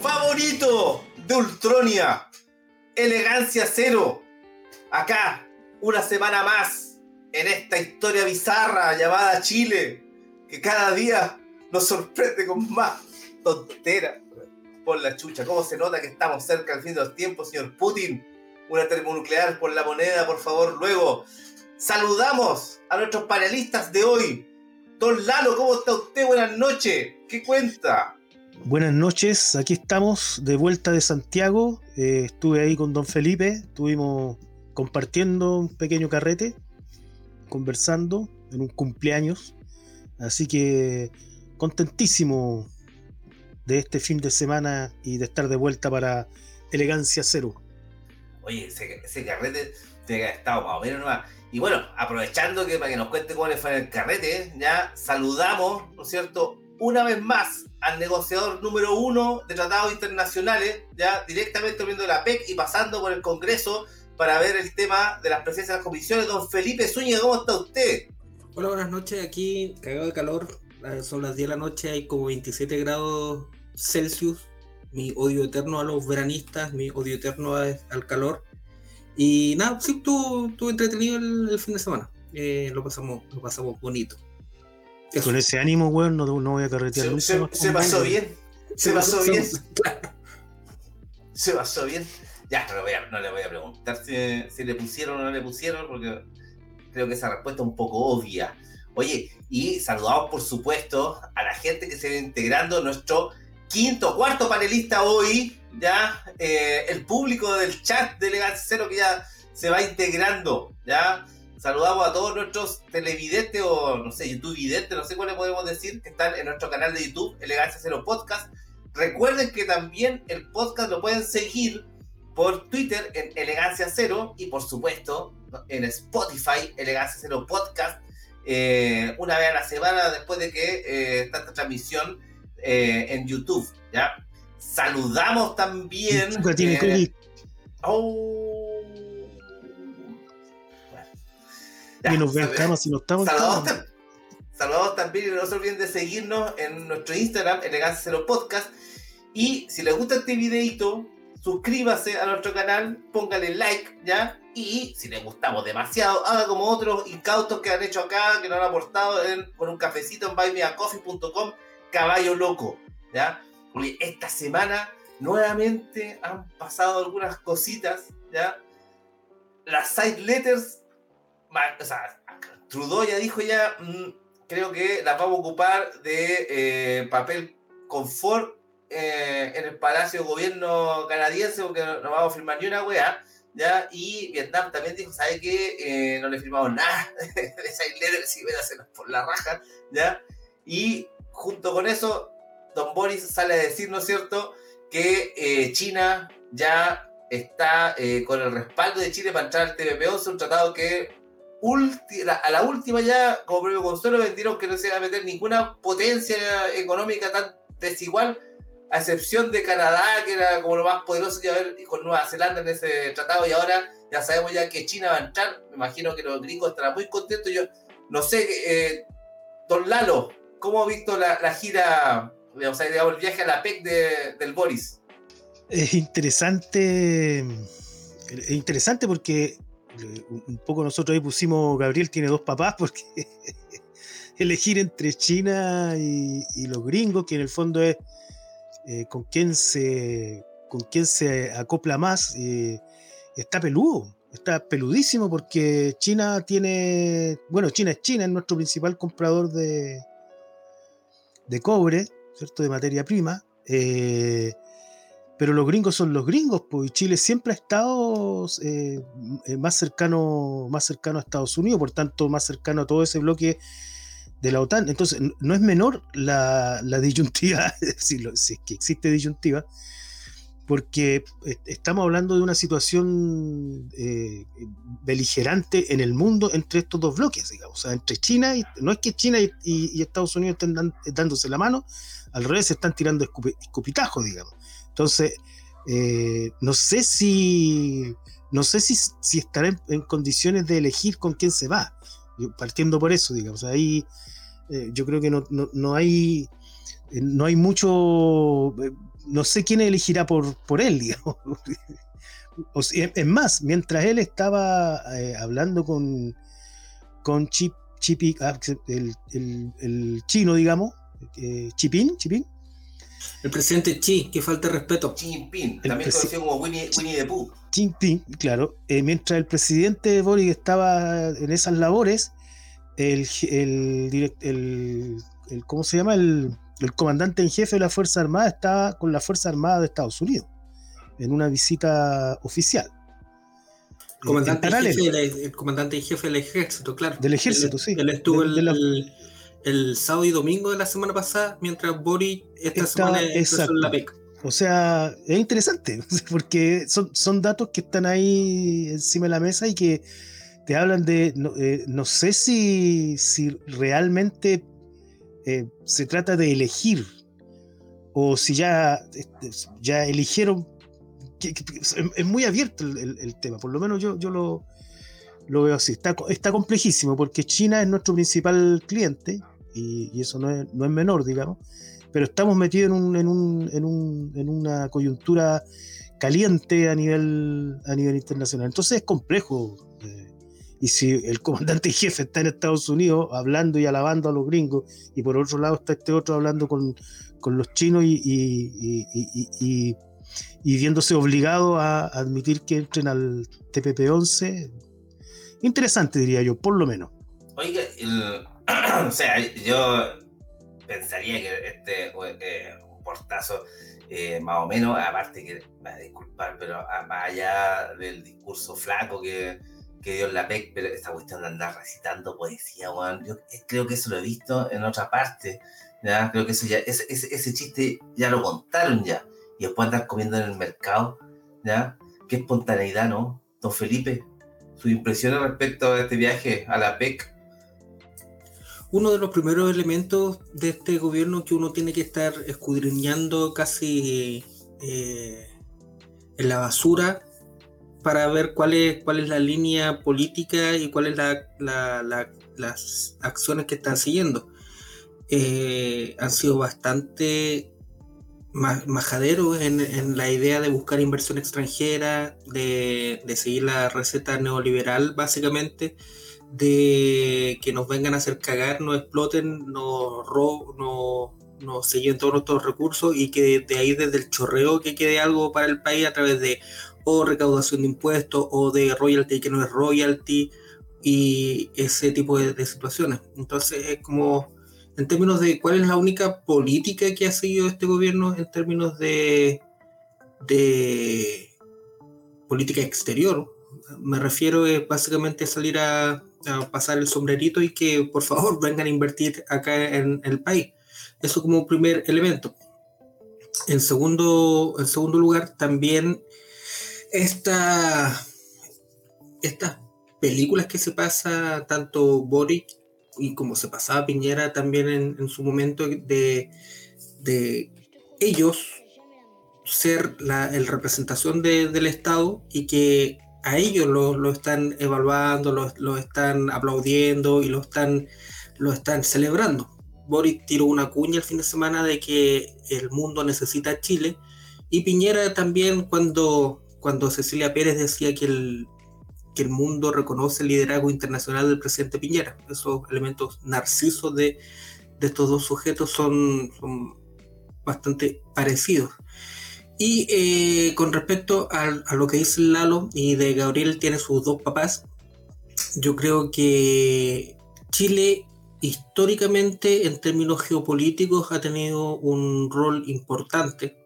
favorito de Ultronia. Elegancia cero. Acá, una semana más en esta historia bizarra llamada Chile, que cada día nos sorprende con más tontera. Por la chucha, ¿cómo se nota que estamos cerca del fin de los tiempos, señor Putin? Una termonuclear por la moneda, por favor, luego. Saludamos a nuestros panelistas de hoy. Don Lalo, ¿cómo está usted? Buenas noches. ¿Qué cuenta? Buenas noches, aquí estamos de vuelta de Santiago. Eh, estuve ahí con don Felipe, estuvimos compartiendo un pequeño carrete, conversando en un cumpleaños. Así que contentísimo de este fin de semana y de estar de vuelta para Elegancia Cero. Oye, ese, carrete te ha estado más o menos Y bueno, aprovechando que para que nos cuente le fue el carrete, ya saludamos, ¿no es cierto? Una vez más al negociador número uno de tratados internacionales, ya directamente viendo la PEC y pasando por el Congreso para ver el tema de las presencias de las comisiones. Don Felipe Zúñiga, ¿cómo está usted? Hola, buenas noches. Aquí, cagado de calor. Son las 10 de la noche, hay como 27 grados Celsius. Mi odio eterno a los veranistas, mi odio eterno al calor. Y nada, sí, estuvo, entretenido el, fin de semana. Eh, lo, pasamos, lo pasamos bonito. Con ese ánimo, weón, no, no, voy a carretear se, nunca. Se, pasó bien. Se, pasó, bien. Se pasó bien. Ya, no le voy a, no le voy a preguntar si, si, le pusieron o no le pusieron, porque creo que esa respuesta es un poco obvia. Oye, y saludamos, por supuesto, a la gente que se va integrando, nuestro quinto, cuarto panelista hoy, ya, eh, el público del chat de Legal Cero que ya se va integrando, ya. Saludamos a todos nuestros televidentes o, no sé, YouTube videntes, no sé cuáles podemos decir, que están en nuestro canal de YouTube, Elegancia Cero Podcast. Recuerden que también el podcast lo pueden seguir por Twitter en Elegancia Cero y por supuesto en Spotify, Elegancia Cero Podcast, eh, una vez a la semana después de que eh, está esta transmisión eh, en YouTube. ¿ya? Saludamos también. Tiene oh, y nos veamos si no estamos. Saludos, también y no se olviden de seguirnos en nuestro Instagram, Elegancia Cero Podcast. Y si les gusta este videito, suscríbase a nuestro canal, póngale like, ¿ya? Y si les gustamos demasiado, haga como otros incautos que han hecho acá, que nos han aportado con un cafecito en buymeacoffee.com, caballo loco, ¿ya? Porque esta semana nuevamente han pasado algunas cositas, ¿ya? Las side letters Trudeau ya dijo ya, mm, creo que las vamos a ocupar de eh, papel confort eh, en el Palacio Gobierno canadiense porque no, vamos a firmar ni una wea. ¿ya? Y Vietnam también dijo, ¿sabe qué? Eh, no le firmamos nada de esa si ven por la raja, ¿ya? Y junto con eso, Don Boris sale a decir, ¿no es cierto?, que China ya está con el respaldo de Chile para entrar al TPP-11, un tratado que a la última ya, como premio consuelo, vendieron que no se iba a meter ninguna potencia económica tan desigual, a excepción de Canadá, que era como lo más poderoso que haber, con Nueva Zelanda en ese tratado, y ahora ya sabemos ya que China va a entrar, me imagino que los gringos estarán muy contentos, yo no sé, eh, Don Lalo, ¿cómo ha visto la, gira, o sea, digamos, el viaje a la PEC de, del Boris? Es interesante, es interesante porque un poco nosotros ahí pusimos, Gabriel tiene dos papás, porque elegir entre China y, los gringos, que en el fondo es eh, con quién se con quién se acopla más, eh, está peludo, está peludísimo porque China tiene, bueno, China es China, es nuestro principal comprador de, de cobre, ¿cierto? De materia prima. Eh, pero los gringos son los gringos, pues Chile siempre ha estado eh, eh, más, cercano, más cercano a Estados Unidos, por tanto más cercano a todo ese bloque de la OTAN. Entonces, no es menor la, disyuntiva, si, es que existe disyuntiva, porque estamos hablando de una situación eh, beligerante en el mundo entre estos dos bloques, digamos, o sea, entre China y no es que China y, Estados Unidos estén dándose la mano, al revés se están tirando escupitajos, digamos. Entonces, eh, no sé si no sé si, si estará en, condiciones de elegir con quién se va, partiendo por eso, digamos, ahí eh, yo creo que no, no hay no hay mucho no sé quién elegirá por, por él, digamos. es más, mientras él estaba eh, hablando con, con Chip, ah, el, el, chino, digamos, eh, Chipín, Chipín. El presidente Chi, que falta de respeto. Jinping, también conocido como Winnie, Winnie the Pooh. Jinping, claro. Eh, mientras el presidente Boric estaba en esas labores, el, el, el, el ¿cómo se llama? El, el comandante en jefe de la Fuerza Armada estaba con la Fuerza Armada de Estados Unidos en una visita oficial. Comandante en jefe, el, comandante en jefe del ejército, claro. Del ejército, sí. Él estuvo el, sábado y domingo de la semana pasada, mientras Boris esta semana en la PEC. O sea, es interesante, porque son, son datos que están ahí encima de la mesa y que te hablan de, no, eh, no sé si, si realmente eh, se trata de elegir, o si ya, este, ya eligieron, es muy abierto el, tema, por lo menos yo, yo lo, lo veo así. Está, está complejísimo porque China es nuestro principal cliente y, eso no es, no es, menor, digamos, pero estamos metidos en, un, en, un, en, un, en una coyuntura caliente a nivel, a nivel internacional. Entonces es complejo y si el comandante jefe está en Estados Unidos hablando y alabando a los gringos, y por otro lado está este otro hablando con, los chinos y, y, viéndose obligado a admitir que entren al TPP-11, interesante diría yo, por lo menos. Oiga, o sea, yo pensaría que este eh, un portazo eh, más o menos, aparte que, me disculpar, pero más allá del discurso flaco que que dio la PEC, pero esta cuestión de andar recitando poesía, Juan, yo eh, creo que eso lo he visto en otra parte, ¿ya? Creo que eso ya, ese, ese, chiste ya lo contaron ya, y después andar comiendo en el mercado, ¿ya? Qué espontaneidad, ¿no? Don Felipe, sus impresiones respecto a este viaje a la PEC. Uno de los primeros elementos de este gobierno que uno tiene que estar escudriñando casi eh, en la basura para ver cuál es, cuál es la línea política y cuáles la, las acciones que están siguiendo. Eh, han sido bastante majaderos en, la idea de buscar inversión extranjera, de, seguir la receta neoliberal básicamente, de que nos vengan a hacer cagar, nos exploten, nos roben, nos, nos se todos nuestros recursos y que de ahí desde el chorreo que quede algo para el país a través de o recaudación de impuestos o de royalty que no es royalty y ese tipo de, situaciones. Entonces es como en términos de cuál es la única política que ha seguido este gobierno en términos de, de política exterior. Me refiero es básicamente salir a, pasar el sombrerito y que por favor vengan a invertir acá en, el país. Eso como primer elemento. En segundo, en segundo lugar, también esta, estas películas que se pasa tanto Boric y como se pasaba Piñera también en, su momento de, de ellos ser la el representación del Estado y que a ellos lo, están evaluando, lo, están aplaudiendo y lo están, lo están celebrando. Boric tiró una cuña el fin de semana de que el mundo necesita a Chile y Piñera también cuando cuando Cecilia Pérez decía que el, que el mundo reconoce el liderazgo internacional del presidente Piñera. Esos elementos narcisos de, de estos dos sujetos son, son bastante parecidos. Y eh, con respecto a, lo que dice Lalo y de Gabriel tiene sus dos papás, yo creo que Chile históricamente en términos geopolíticos ha tenido un rol importante.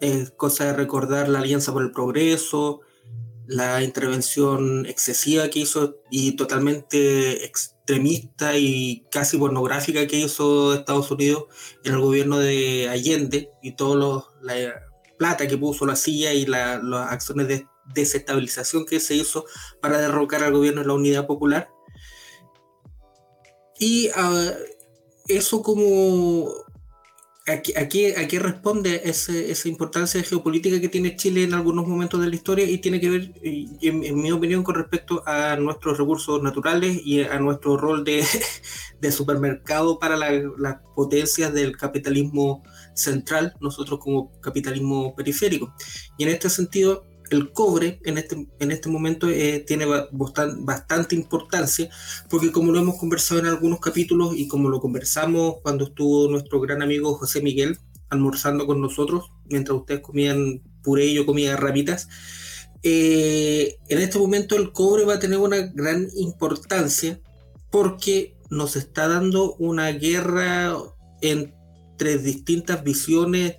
Es cosa de recordar la Alianza por el Progreso, la intervención excesiva que hizo y totalmente extremista y casi pornográfica que hizo Estados Unidos en el gobierno de Allende y todos los, plata que puso la silla y las acciones de desestabilización que se hizo para derrocar al gobierno de la Unidad Popular. Y uh, eso como aquí, aquí, responde esa importancia geopolítica que tiene Chile en algunos momentos de la historia y tiene que ver, en, mi opinión, con respecto a nuestros recursos naturales y a nuestro rol de, de supermercado para las potencias del capitalismo central, nosotros como capitalismo periférico. Y en este sentido, el cobre en este, en este momento eh, tiene bastante importancia, porque como lo hemos conversado en algunos capítulos y como lo conversamos cuando estuvo nuestro gran amigo José Miguel almorzando con nosotros, mientras ustedes comían puré y yo comía eh, en este momento el cobre va a tener una gran importancia porque nos está dando una guerra entre distintas visiones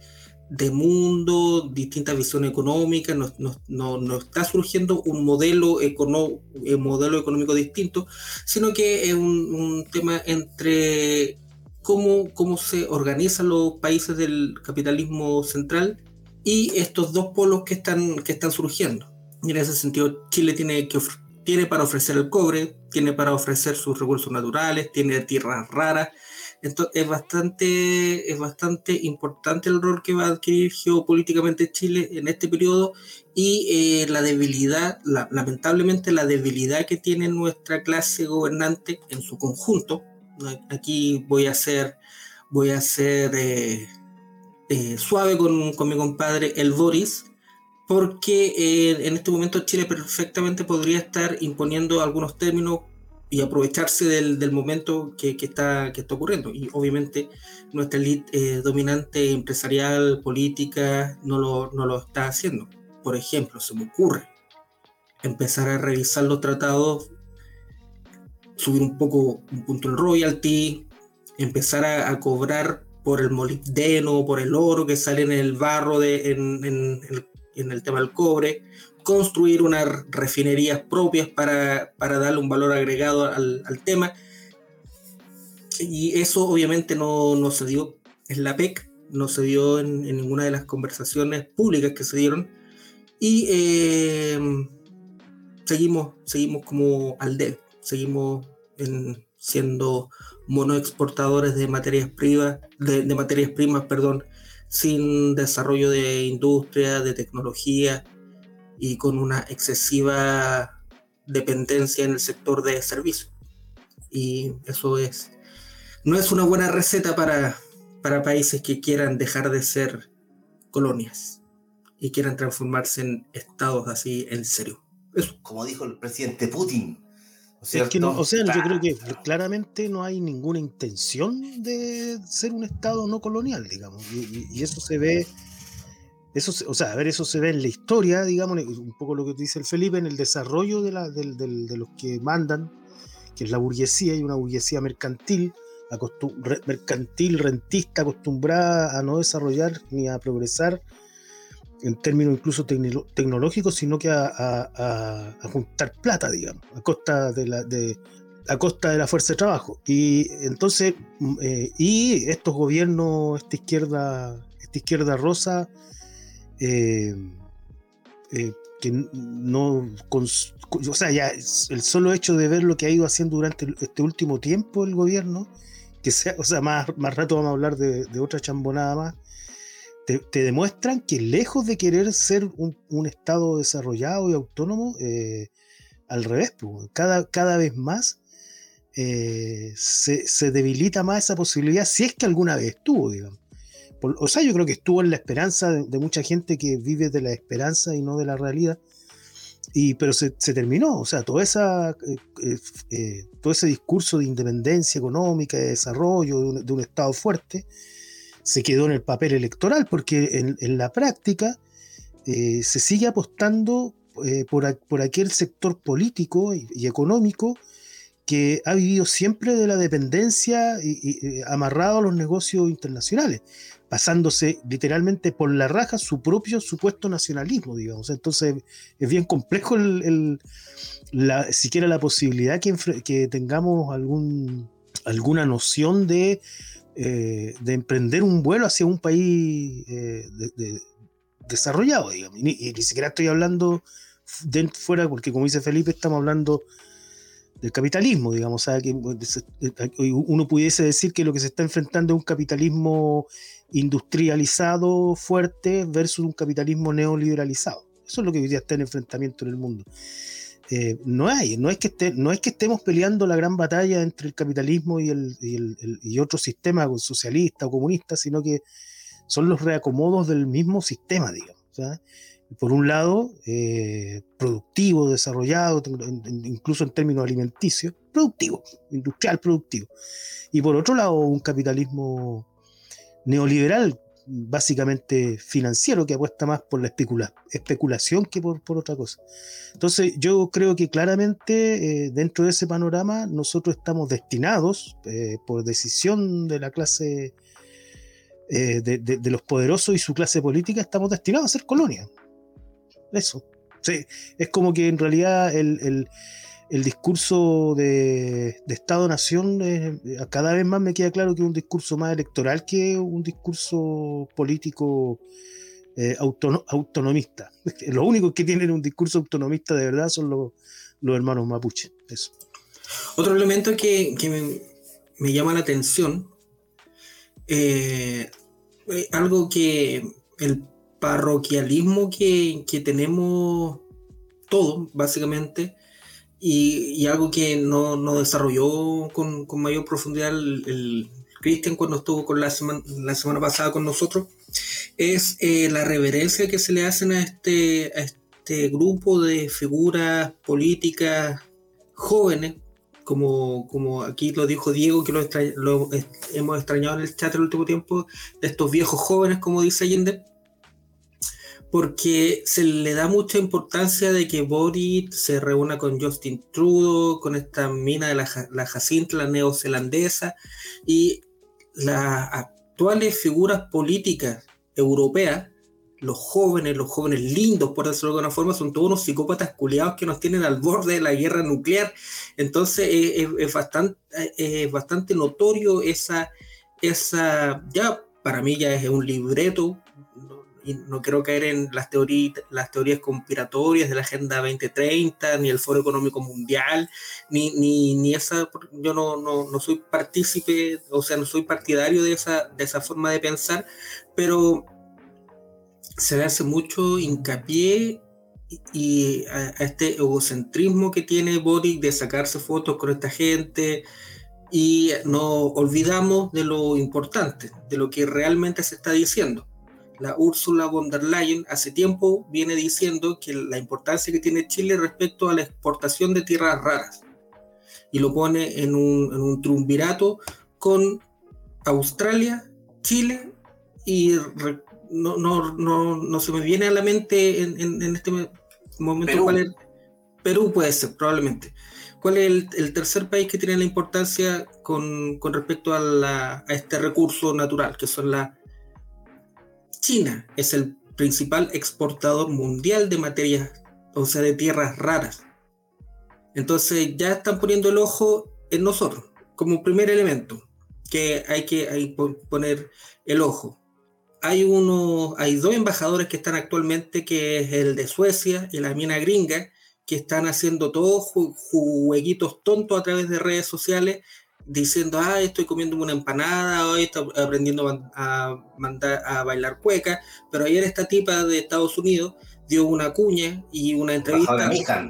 de mundo, distintas visiones económicas, nos, no, está surgiendo un modelo, econo, eh, modelo económico distinto, sino que es un, tema entre cómo, cómo se organizan los países del capitalismo central y estos dos polos que están, que están surgiendo. Y en ese sentido, Chile tiene, que tiene para ofrecer el cobre, tiene para ofrecer sus recursos naturales, tiene tierras raras, entonces es bastante, es bastante importante el rol que va a adquirir geopolíticamente Chile en este periodo y eh, la debilidad, lamentablemente la debilidad que tiene nuestra clase gobernante en su conjunto. Aquí voy a ser, voy a ser eh, eh, suave con, con, mi compadre el Boris, porque en este momento Chile perfectamente podría estar imponiendo algunos términos y aprovecharse del, del momento que, que, está, que está ocurriendo. Y obviamente nuestra élite eh, dominante empresarial, política, no lo, no lo está haciendo. Por ejemplo, se me ocurre empezar a revisar los tratados, subir un poco un punto el royalty, empezar a, a cobrar por el molibdeno, por el oro que sale en el barro, de, en, en, en el tema del cobre, construir unas refinerías propias para, para darle un valor agregado al, tema. Y eso obviamente no, no, se dio en la PEC, no se dio en, ninguna de las conversaciones públicas que se dieron. Y eh, seguimos, seguimos como al seguimos en, siendo monoexportadores de materias primas, de materias primas, perdón, sin desarrollo de industria, de tecnología, y con una excesiva dependencia en el sector de servicios. Y eso es, no es una buena receta para, para países que quieran dejar de ser colonias y quieran transformarse en estados así en serio. Eso. Como dijo el presidente Putin. o sea, yo creo que claramente no hay ninguna intención de ser un estado no colonial, digamos, y eso se ve eso, o sea, a ver, eso se ve en la historia, digamos, un poco lo que dice el Felipe, en el desarrollo de, la, de, los que mandan, que es la burguesía y una burguesía mercantil, mercantil, rentista, acostumbrada a no desarrollar ni a progresar en términos incluso tecnológicos, sino que a, juntar plata, digamos, a costa de la, de, a costa de la fuerza de trabajo. Y entonces, mm, eh, y estos gobiernos, esta izquierda, esta izquierda rosa, eh, eh, que no, o sea, ya el solo hecho de ver lo que ha ido haciendo durante este último tiempo el gobierno, que sea, o sea, más, más rato vamos a hablar de, otra chambonada más, te, demuestran que lejos de querer ser un, Estado desarrollado y autónomo, eh, al revés, cada, cada vez más se, se, debilita más esa posibilidad, si es que alguna vez estuvo, digamos o sea, yo creo que estuvo en la esperanza de, mucha gente que vive de la esperanza y no de la realidad. Y, pero se, terminó, o sea, toda esa, eh, eh, eh, todo ese discurso de independencia económica, de desarrollo, de un, Estado fuerte, se quedó en el papel electoral, porque en, la práctica se sigue apostando por, por, aquel sector político y, económico que ha vivido siempre de la dependencia y, amarrado a los negocios internacionales pasándose literalmente por la raja su propio supuesto nacionalismo, digamos. Entonces es bien complejo el, la, siquiera la posibilidad que, que tengamos algún, alguna noción de, eh, de emprender un vuelo hacia un país eh, desarrollado, digamos. Y ni, y ni siquiera estoy hablando de fuera, porque como dice Felipe, estamos hablando del capitalismo, digamos, que uno pudiese decir que lo que se está enfrentando es un capitalismo industrializado fuerte versus un capitalismo neoliberalizado. Eso es lo que hoy día está en enfrentamiento en el mundo. Eh, no hay, no es, que esté, no es que estemos peleando la gran batalla entre el capitalismo y, el, y, el, y otro sistema socialista o comunista, sino que son los reacomodos del mismo sistema, digamos. Por un lado, eh, productivo, desarrollado, incluso en términos alimenticios, productivo, industrial productivo. Y por otro lado, un capitalismo neoliberal, básicamente financiero, que apuesta más por la especula especulación que por, otra cosa. Entonces, yo creo que claramente eh, dentro de ese panorama nosotros estamos destinados, eh, por decisión de la clase de, de, de, los poderosos y su clase política, estamos destinados a ser colonia. Eso. Sí, es como que en realidad el, el, discurso de, de Estado-Nación eh, cada vez más me queda claro que es un discurso más electoral que un discurso político eh, autono, autonomista. Los únicos que tienen un discurso autonomista de verdad son los, los hermanos mapuche. Eso. Otro elemento que, que me, llama la atención eh, algo que el parroquialismo que, que tenemos todos, básicamente, y, y, algo que no, no desarrolló con, con, mayor profundidad el, el Cristian cuando estuvo con la, semana, la semana pasada con nosotros, es eh, la reverencia que se le hacen a este, a este grupo de figuras políticas jóvenes como, como aquí lo dijo Diego, que lo, extra, lo hemos extrañado en el chat el último tiempo, de estos viejos jóvenes, como dice Allende, porque se le da mucha importancia de que Boric se reúna con Justin Trudeau, con esta mina de la, la Jacinta, la neozelandesa, y las actuales figuras políticas europeas los jóvenes, los jóvenes lindos, por decirlo de alguna forma, son todos unos psicópatas culiados que nos tienen al borde de la guerra nuclear. Entonces eh, es, es bastante, es bastante notorio esa, esa, ya para mí ya es un libreto, y no quiero caer en las, las teorías conspiratorias de la Agenda 2030, ni el Foro Económico Mundial, ni, ni, ni esa, yo no, no, no, soy partícipe, o sea, no soy partidario de esa, de esa forma de pensar, pero se le hace mucho hincapié y a, a, este egocentrismo que tiene Boric de sacarse fotos con esta gente y nos olvidamos de lo importante, de lo que realmente se está diciendo. La Úrsula von der Leyen hace tiempo viene diciendo que la importancia que tiene Chile respecto a la exportación de tierras raras y lo pone en un, en un triunvirato con Australia, Chile y no, no, no, no, se me viene a la mente en, en, en este momento Perú. cuál es. Perú puede ser, probablemente. ¿Cuál es el, el tercer país que tiene la importancia con, con respecto a, la, a, este recurso natural, que son la China? Es el principal exportador mundial de materias, o sea, de tierras raras. Entonces ya están poniendo el ojo en nosotros, como primer elemento, que hay que poner el ojo hay uno, hay dos embajadores que están actualmente, que es el de Suecia y la mina gringa, que están haciendo todos ju jueguitos tontos a través de redes sociales, diciendo, ah, estoy comiendo una empanada, hoy estoy aprendiendo a, mandar, a bailar cueca, pero ayer esta tipa de Estados Unidos dio una cuña y una entrevista,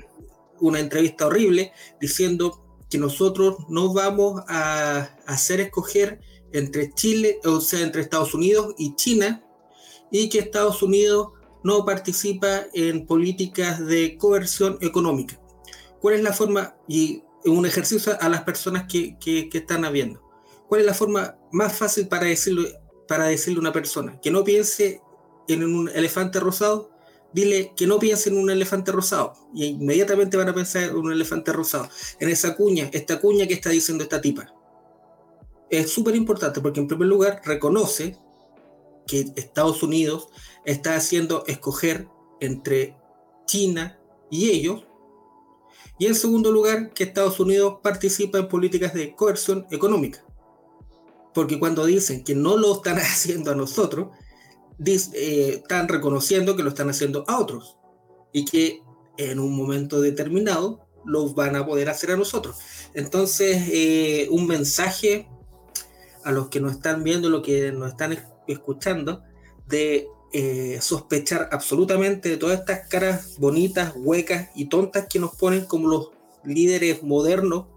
una entrevista horrible, diciendo que nosotros no vamos a hacer escoger entre Chile, o sea, entre Estados Unidos y China, y que Estados Unidos no participa en políticas de coerción económica. ¿Cuál es la forma, y un ejercicio a las personas que, están habiendo, cuál es la forma más fácil para decirle, para decirle a una persona que no piense en un elefante rosado? Dile que no piense en un elefante rosado y inmediatamente van a pensar en un elefante rosado, en esa cuña, esta cuña que está diciendo esta tipa es súper importante porque en primer lugar reconoce que Estados Unidos está haciendo escoger entre China y ellos. Y en segundo lugar, que Estados Unidos participa en políticas de coerción económica. Porque cuando dicen que no lo están haciendo a nosotros, eh, están reconociendo que lo están haciendo a otros y que en un momento determinado lo van a poder hacer a nosotros. Entonces, eh, un mensaje a los que nos están viendo, los que nos están escuchando, de eh, sospechar absolutamente de todas estas caras bonitas, huecas y tontas que nos ponen como los líderes modernos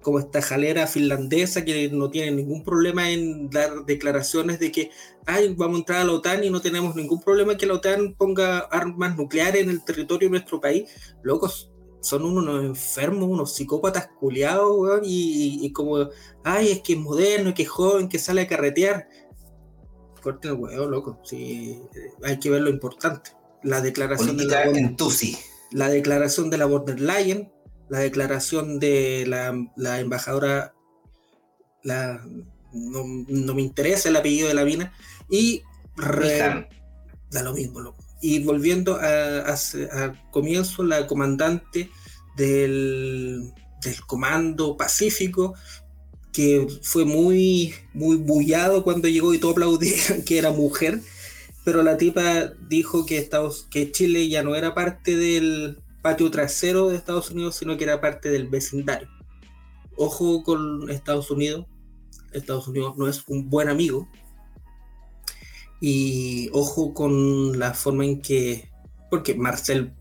como esta jalera finlandesa que no tiene ningún problema en dar declaraciones de que Ay, vamos a entrar a la OTAN y no tenemos ningún problema que la OTAN ponga armas nucleares en el territorio de nuestro país. Locos, son unos enfermos, unos psicópatas culiados, y, como, ay, es que es moderno, que es joven, que sale a carretear. Corten el huevo, loco. Sí, hay que ver lo importante. La declaración de la, la declaración de la borderline la declaración de la, embajadora, la, no, me interesa el apellido de la mina, y da lo mismo. Y volviendo a, comienzo, la comandante del, Comando Pacífico, que fue muy, muy bullado cuando llegó y todo aplaudían que era mujer, pero la tipa dijo que, Estados, que Chile ya no era parte del, patio trasero de Estados Unidos, sino que era parte del vecindario. Ojo con Estados Unidos. Estados Unidos no es un buen amigo. Y ojo con la forma en que, porque Marcel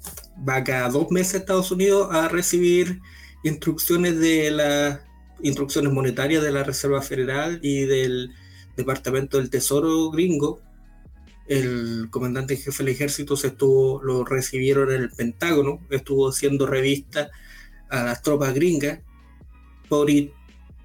va cada dos meses a Estados Unidos a recibir instrucciones de las instrucciones monetarias de la Reserva Federal y del Departamento del Tesoro gringo el comandante jefe del ejército se estuvo, lo recibieron en el Pentágono, estuvo haciendo revista a las tropas gringas. Boric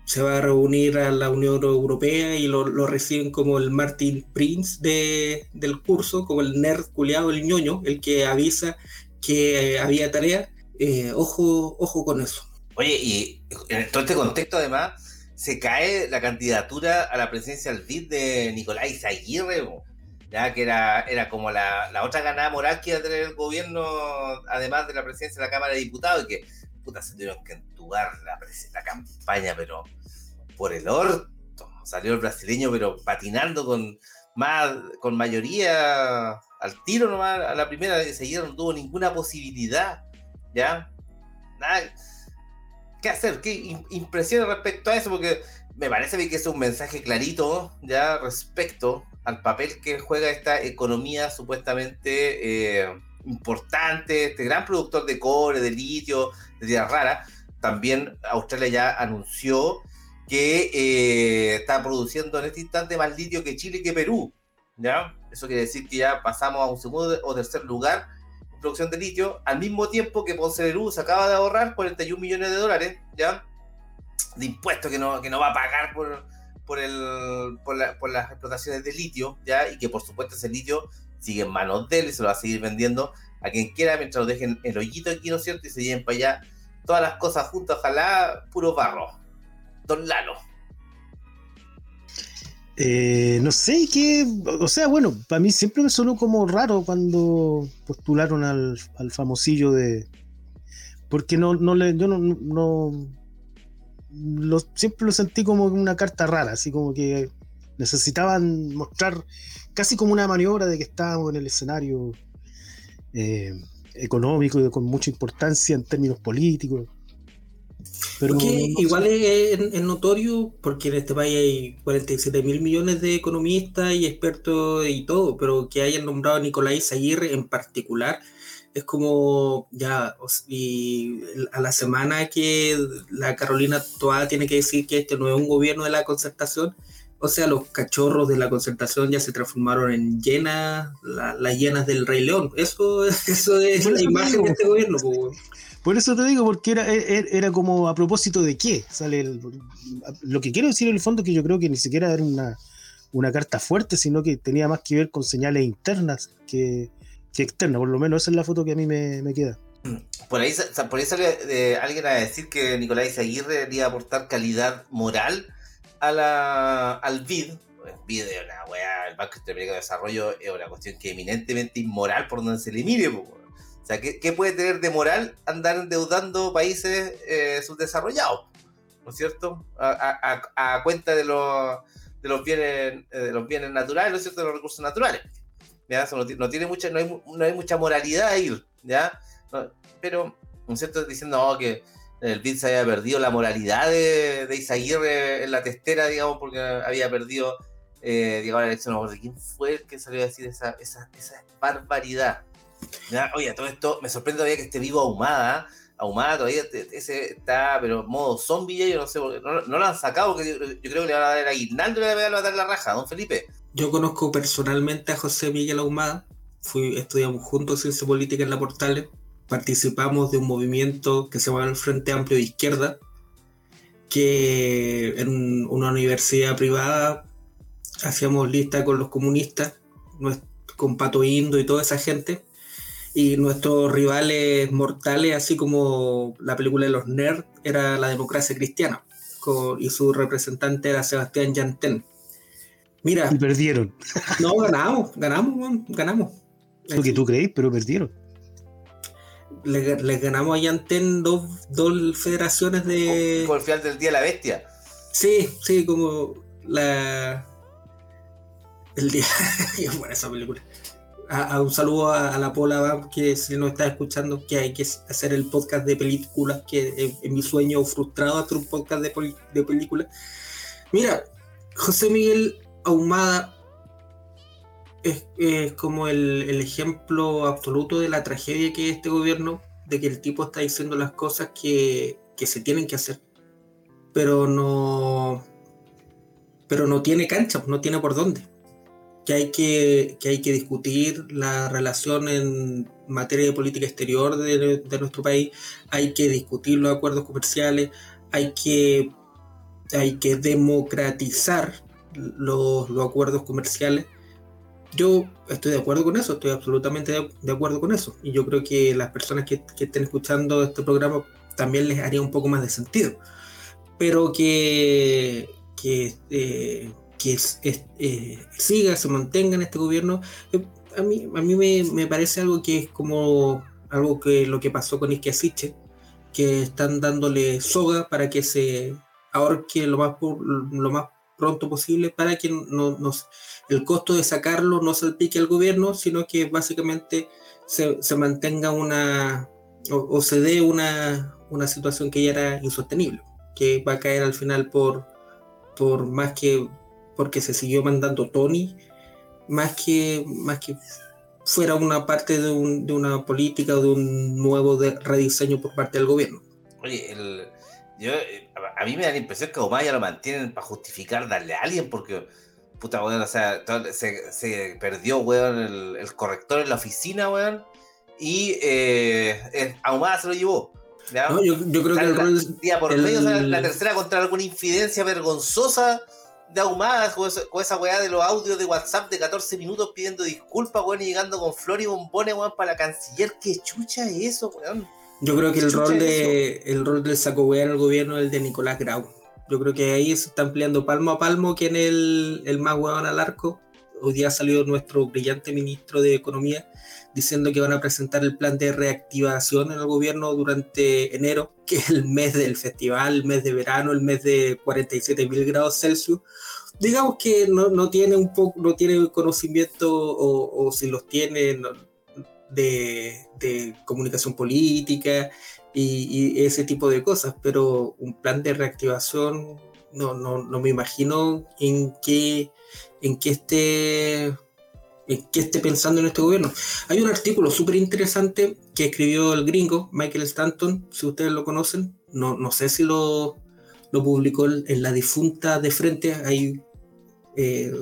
se va a reunir a la Unión Europea y lo, reciben como el Martin Prince de, del curso, como el nerd culiado, el ñoño, el que avisa que había tarea. Eh, ojo, ojo con eso. Oye, y en todo este contexto además se cae la candidatura a la presidencia del BID de Nicolás Aguirre ya que era, era como la, la otra ganada moral que iba a tener el gobierno, además de la presidencia de la Cámara de Diputados, y que puta, se tuvieron que entubar la, la campaña, pero por el orto. Salió el brasileño, pero patinando con más, con mayoría al tiro nomás, a la primera de seguida no tuvo ninguna posibilidad, ¿ya? Nada, ¿Qué hacer? ¿Qué impresión respecto a eso? Porque me parece que es un mensaje clarito, ¿ya? Respecto al papel que juega esta economía supuestamente eh, importante, este gran productor de cobre, de litio, de tierra rara. También Australia ya anunció que eh, está produciendo en este instante más litio que Chile y que Perú. ¿ya? Eso quiere decir que ya pasamos a un segundo o tercer lugar producción de litio, al mismo tiempo que Ponce Perú se acaba de ahorrar 41 millones de dólares ¿ya? de impuestos que no, que no va a pagar por, por, el, por, las explotaciones de litio, ¿ya? Y que por supuesto ese litio sigue en manos de él y se lo va a seguir vendiendo a quien quiera mientras lo dejen el hoyito aquí, ¿no es cierto? Y se lleven para allá todas las cosas juntas, ojalá puro barro. Don Lalo. Eh, no sé qué, o sea, bueno, para mí siempre me sonó como raro cuando postularon al, al famosillo de, porque no, no le, yo no, no, siempre lo sentí como una carta rara, así como que necesitaban mostrar casi como una maniobra de que estábamos en el escenario eh, económico y con mucha importancia en términos políticos. Pero igual es, notorio porque en este país hay 47 mil millones de economistas y expertos y todo, pero que hayan nombrado a Nicolás Aguirre en particular es como ya, y a la semana que la Carolina Toada tiene que decir que este no es un gobierno de la concertación, o sea, los cachorros de la concertación ya se transformaron en llenas, las llenas del Rey León. Eso, eso es la imagen de este gobierno. Por eso te digo, porque era, e, e, era, como a propósito de qué. Sale lo que quiero decir en el fondo es que yo creo que ni siquiera era una, una carta fuerte, sino que tenía más que ver con señales internas que, que externa, por lo menos esa es la foto que a mí me, queda. Por ahí, por ahí sale de alguien a decir que Nicolás Aguirre debería aportar calidad moral a la, al BID. El BID es una weá, el Banco Interamericano de Desarrollo es una cuestión que eminentemente inmoral por donde se le mire. O ¿qué, puede tener de moral andar endeudando países eh, subdesarrollados? ¿No es cierto? A, cuenta de los, de los bienes, eh, de los bienes naturales, ¿no es cierto? De los recursos naturales. No, tiene mucha, no, hay, no hay mucha moralidad a ir, ¿ya? pero, un cierto diciendo que el BID se había perdido la moralidad de, de en la testera, digamos, porque había perdido, eh, digamos, la elección. No, ¿Quién fue el que salió a decir esa, esa, esa barbaridad? Oye, todo esto me sorprende todavía que esté vivo ahumada. Ahumada todavía ese está, pero modo zombie, yo no sé, porque no, lo han sacado, porque yo, creo que le van a dar a Aguinaldo y le van a dar la raja, don Felipe. Yo conozco personalmente a José Miguel Ahumada, fui, estudiamos juntos ciencia política en la Portales, participamos de un movimiento que se llama el Frente Amplio de Izquierda, que en una universidad privada hacíamos lista con los comunistas, con Pato Indo y toda esa gente, y nuestros rivales mortales, así como la película de los nerds, era la democracia cristiana, y su representante era Sebastián Yantén. Mira. Y perdieron. No, ganamos, ganamos, ganamos. Lo que tú creís, pero perdieron. Les, ganamos a Yantén dos, dos federaciones de. Como el final del Día de la Bestia. Sí, sí, como la. El día. buena esa película a, un saludo a, la Pola que si nos está escuchando, que hay que hacer el podcast de películas, que en, mi sueño frustrado hacer un podcast de, de películas. Mira, José Miguel Ahumada es, como el, el, ejemplo absoluto de la tragedia que es este gobierno, de que el tipo está diciendo las cosas que, que se tienen que hacer, pero no, pero no tiene cancha, no tiene por dónde que hay que, que, hay que discutir la relación en materia de política exterior de, de, nuestro país, hay que discutir los acuerdos comerciales, hay que, hay que democratizar los, los acuerdos comerciales. Yo estoy de acuerdo con eso, estoy absolutamente de, de acuerdo con eso. Y yo creo que las personas que, que, estén escuchando este programa también les haría un poco más de sentido. Pero que, que eh, que eh, siga, se mantenga en este gobierno, eh, a mí, a mí me, parece algo que es como algo que lo que pasó con Isquiasiche, que están dándole soga para que se ahorque lo más, lo más pronto posible para que no, el costo de sacarlo no salpique al gobierno, sino que básicamente se, mantenga una o, se dé una, una situación que ya era insostenible, que va a caer al final por, por más que porque se siguió mandando Tony, más que, más que fuera una parte de, una política o de un nuevo rediseño por parte del gobierno. Oye, yo, a mí me da la impresión que Omaya lo mantienen para justificar darle a alguien, porque, puta, weón, o sea, se, perdió, weón, el, corrector en la oficina, weón, y eh, a se lo llevó. yo, creo que el día por medio, la tercera contra alguna infidencia vergonzosa de ahumadas con esa, weá de los audios de WhatsApp de 14 minutos pidiendo disculpas, weón, y llegando con flor y bombones, weón, para la canciller. ¿Qué chucha es eso, weón? Yo creo que el rol, de, el rol del saco weá en el gobierno es el de Nicolás Grau. Yo creo que ahí se está empleando palmo a palmo que en el, el más weón al arco. Hoy día ha salido nuestro brillante ministro de Economía diciendo que van a presentar el plan de reactivación en el gobierno durante enero, que es el mes del festival, el mes de verano, el mes de 47 mil grados Celsius. Digamos que no, no, tiene un poco, no tiene conocimiento o, si los tiene de, de, comunicación política y, y, ese tipo de cosas, pero un plan de reactivación no, no, no me imagino en qué, en qué esté que esté pensando en este gobierno. Hay un artículo súper interesante que escribió el gringo Michael Stanton, si ustedes lo conocen, no, no sé si lo, lo publicó en la difunta de frente, hay eh,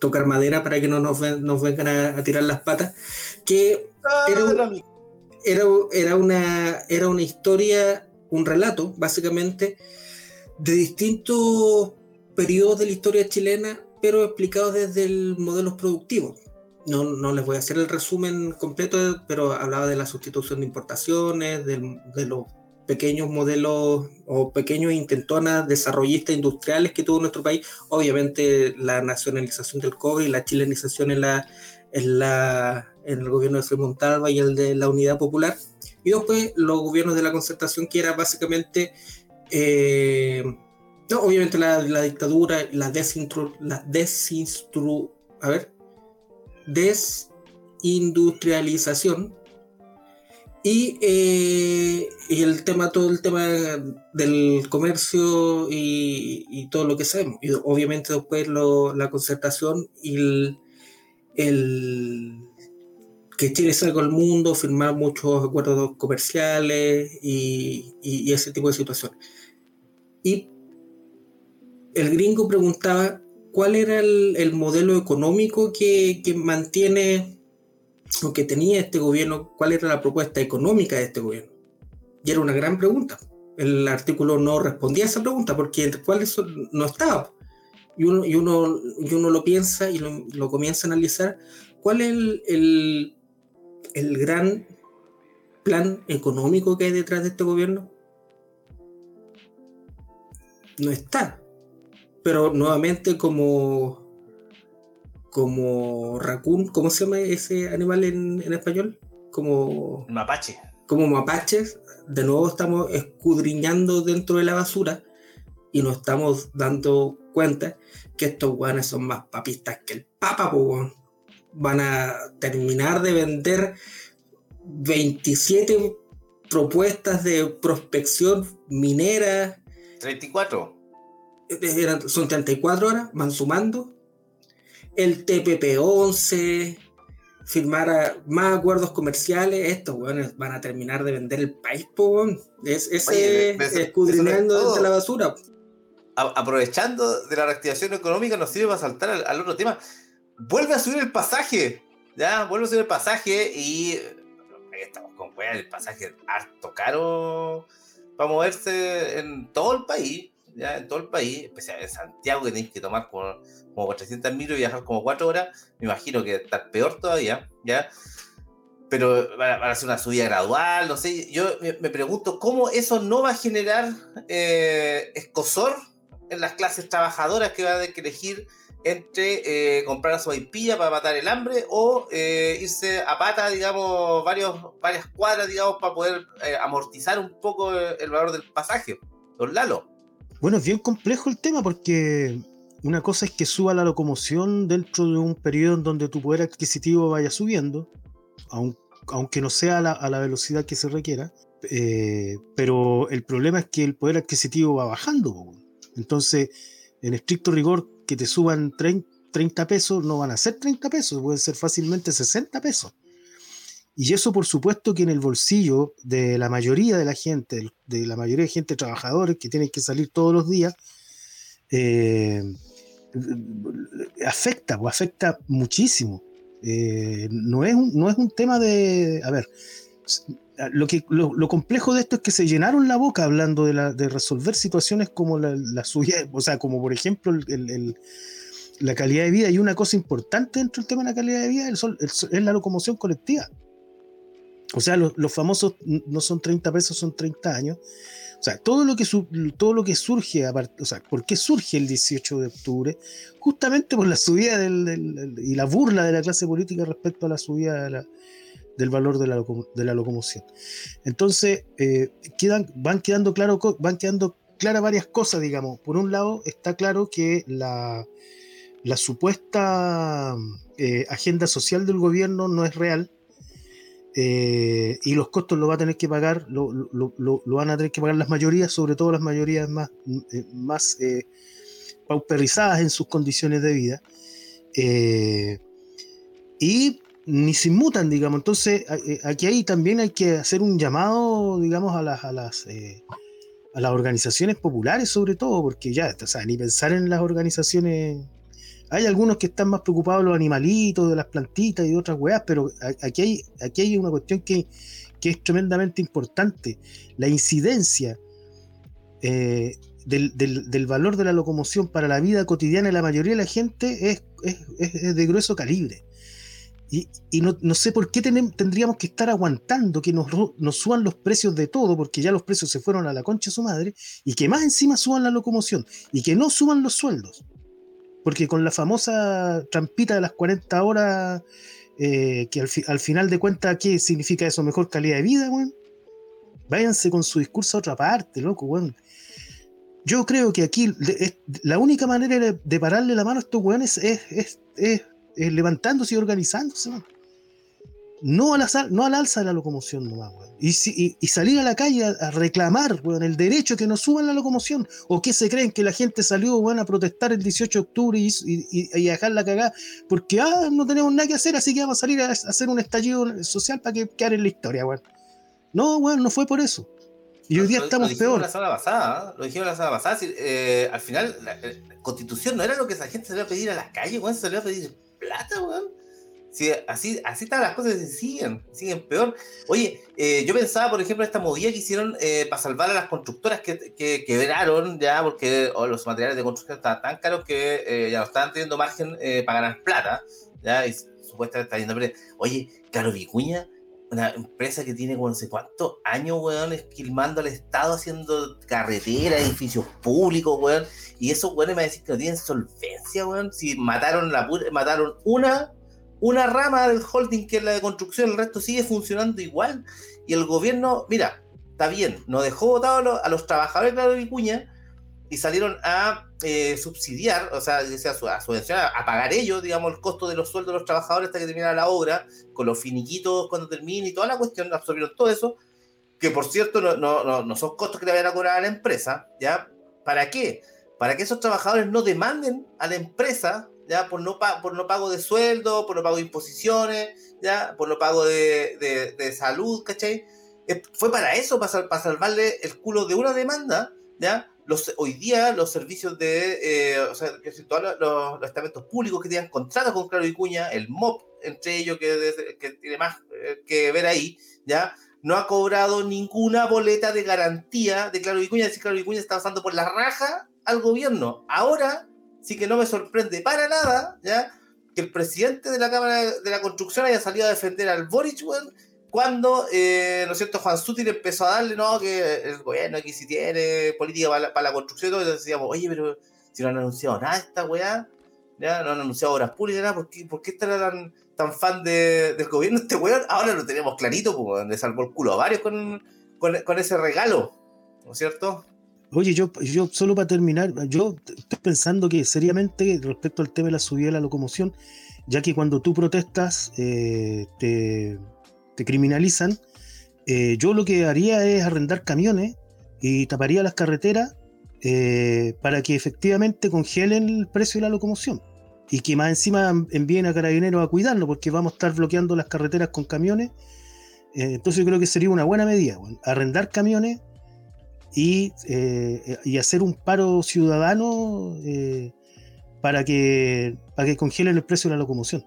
tocar madera para que no nos, nos vengan a, tirar las patas, que ah, era, era, una, era una historia, un relato, básicamente, de distintos periodos de la historia chilena, pero explicado desde el modelo productivo no, no, les voy a hacer el resumen completo, pero hablaba de la sustitución de importaciones, de, los pequeños modelos o pequeños intentonas desarrollistas industriales que tuvo nuestro país. Obviamente la nacionalización del cobre y la chilenización en, la, en, la, en el gobierno de Frei Montalva y el de la Unidad Popular. Y después los gobiernos de la concertación, que era básicamente... Eh, no, obviamente la, dictadura, la desintru, la desinstru, a ver, desindustrialización y, eh, y, el tema, todo el tema del comercio y, todo lo que sabemos. Y obviamente después la concertación y el, el, que Chile salga al mundo, firmar muchos acuerdos comerciales y, y ese tipo de situaciones. Y el gringo preguntaba cuál era el, modelo económico que, mantiene o que tenía este gobierno, cuál era la propuesta económica de este gobierno. Y era una gran pregunta. El artículo no respondía a esa pregunta porque cuál eso no estaba. Y uno, y uno, y uno lo piensa y lo, comienza a analizar. ¿Cuál es el, el gran plan económico que hay detrás de este gobierno? No está pero nuevamente como como raccoon, ¿cómo se llama ese animal en, español? Como mapache. Como mapaches, de nuevo estamos escudriñando dentro de la basura y nos estamos dando cuenta que estos guanes son más papistas que el papa, van a terminar de vender 27 propuestas de prospección minera. 34 son 34 horas, van sumando. El TPP-11, firmar más acuerdos comerciales, estos van a terminar de vender el país, es, ese escudriñando de la basura. aprovechando de la reactivación económica, nos sirve para saltar al, otro tema. Vuelve a subir el pasaje, ya, vuelve a subir el pasaje y ahí estamos con el pasaje harto caro para moverse en todo el país ya en todo el país, especialmente en Santiago, que tenéis que tomar como, como 400 mil y viajar como 4 horas, me imagino que está peor todavía, ¿ya? Pero va, a ser una subida gradual, no sé, yo me, pregunto cómo eso no va a generar eh, escosor en las clases trabajadoras que van a elegir entre eh, comprar a su vaipilla para matar el hambre o eh, irse a pata, digamos, varios, varias cuadras, digamos, para poder amortizar un poco el valor del pasaje. Don Lalo. Bueno, es bien complejo el tema porque una cosa es que suba la locomoción dentro de un periodo en donde tu poder adquisitivo vaya subiendo, aunque no sea a la, velocidad que se requiera, eh, pero el problema es que el poder adquisitivo va bajando. Entonces, en estricto rigor, que te suban 30 pesos no van a ser 30 pesos, pueden ser fácilmente 60 pesos. Y eso, por supuesto, que en el bolsillo de la mayoría de la gente, de la mayoría de gente trabajadores que tienen que salir todos los días, eh, afecta, o afecta muchísimo. Eh, no, es un, no es un tema de. A ver, lo, que, lo, complejo de esto es que se llenaron la boca hablando de, la, de resolver situaciones como la, suya, o sea, como por ejemplo la calidad de vida. Y una cosa importante dentro del tema de la calidad de vida es la locomoción colectiva. O sea, los, famosos no son 30 pesos, son 30 años. O sea, todo lo que, todo lo que surge, o sea, ¿por qué surge el 18 de octubre? Justamente por la subida del, y la burla de la clase política respecto a la subida del valor de la, locomoción. Entonces, eh, quedan, van, quedando claro, van quedando claras varias cosas, digamos. Por un lado, está claro que la, la supuesta eh, agenda social del gobierno no es real eh, y los costos lo va a tener que pagar, lo, van a tener que pagar las mayorías, sobre todo las mayorías más, eh, más eh, pauperizadas en sus condiciones de vida. y ni se inmutan, digamos. Entonces, aquí ahí también hay que hacer un llamado, digamos, a las, a las, a las organizaciones populares, sobre todo, porque ya, o sea, ni pensar en las organizaciones hay algunos que están más preocupados de los animalitos, de las plantitas y de otras weas, pero aquí hay, aquí hay una cuestión que, es tremendamente importante. La incidencia eh, del, valor de la locomoción para la vida cotidiana de la mayoría de la gente es, de grueso calibre. Y, no, sé por qué tendríamos que estar aguantando que nos, nos, suban los precios de todo, porque ya los precios se fueron a la concha de su madre, y que más encima suban la locomoción, y que no suban los sueldos. Porque con la famosa trampita de las 40 horas, eh, que al, final de cuentas, ¿qué significa eso? ¿Mejor calidad de vida, weón? Váyanse con su discurso a otra parte, loco, weón. Yo creo que aquí la única manera de, pararle la mano a estos weones es, levantándose y organizándose, no, a la, no al alza de la locomoción nomás, weón. Y, y, salir a la calle a, reclamar, weón, el derecho que nos suban la locomoción. ¿O qué se creen que la gente salió, weón, a protestar el 18 de octubre y, y, a dejar la cagada? Porque, ah, no tenemos nada que hacer, así que vamos a salir a, hacer un estallido social para que quede en la historia, weón. No, weón, no fue por eso. Y hoy día estamos lo peor. La semana pasada, ¿eh? Lo dijimos la semana pasada. Eh, al final, la, constitución no era lo que esa gente salió a pedir a las calles, weón. Se salió a pedir plata, weón. Sí, así, así están las cosas siguen, siguen peor. Oye, eh, yo pensaba, por ejemplo, esta movida que hicieron para salvar a las constructoras que, que quebraron ya porque los materiales de construcción estaban tan caros que ya no estaban teniendo margen para ganar plata, ya, y supuestamente está yendo. Oye, Caro Vicuña una empresa que tiene como no sé cuántos años, weón, esquilmando al Estado, haciendo carreteras, edificios públicos, weón, y esos weones me decir que no tienen solvencia, weón, si mataron la mataron una, una rama del holding que es la de construcción, el resto sigue funcionando igual, y el gobierno, mira, está bien, no dejó votado a los, trabajadores de Vicuña, y salieron a eh, subsidiar, o sea, a, subvencionar, a pagar ellos, digamos, el costo de los sueldos de los trabajadores hasta que terminara la obra, con los finiquitos cuando termine y toda la cuestión, absorbieron todo eso, que por cierto no, no, no, son costos que le vayan a cobrar a la empresa, ¿ya? ¿Para qué? Para que esos trabajadores no demanden a la empresa, ¿ya? Por no, por no pago de sueldo, por no pago de imposiciones, ¿ya? Por no pago de, de, salud, ¿cachai? Fue para eso, para, para salvarle el culo de una demanda, ¿ya? los, hoy día los servicios de, eh, o sea, que todos los, estamentos públicos que tienen contratos con Claro Vicuña, el MOP, entre ellos, que, que tiene más eh, que ver ahí, ¿ya? No ha cobrado ninguna boleta de garantía de Claro Vicuña, es decir, Claro Vicuña está pasando por la raja al gobierno. Ahora sí que no me sorprende para nada, ¿ya? Que el presidente de la Cámara de la Construcción haya salido a defender al Boric, cuando, eh, ¿no es cierto?, Juan Sutil empezó a darle, no, que el gobierno aquí sí tiene política para la, construcción y todo, entonces decíamos, oye, pero si no han anunciado nada esta weá, ya no han anunciado obras públicas, nada, ¿por qué, por estará tan, tan fan de, del gobierno este weón? Ahora lo tenemos clarito, pues, le salvó el culo a varios con, con, ese regalo, ¿no es cierto? Oye, yo, yo solo para terminar, yo estoy pensando que seriamente respecto al tema de la subida de la locomoción, ya que cuando tú protestas, eh, te te criminalizan, eh, yo lo que haría es arrendar camiones y taparía las carreteras eh, para que efectivamente congelen el precio de la locomoción y que más encima envíen a carabineros a cuidarlo porque vamos a estar bloqueando las carreteras con camiones. Entonces yo creo que sería una buena medida, arrendar camiones y, y, hacer un paro ciudadano para, que, para que congelen el precio de la locomoción.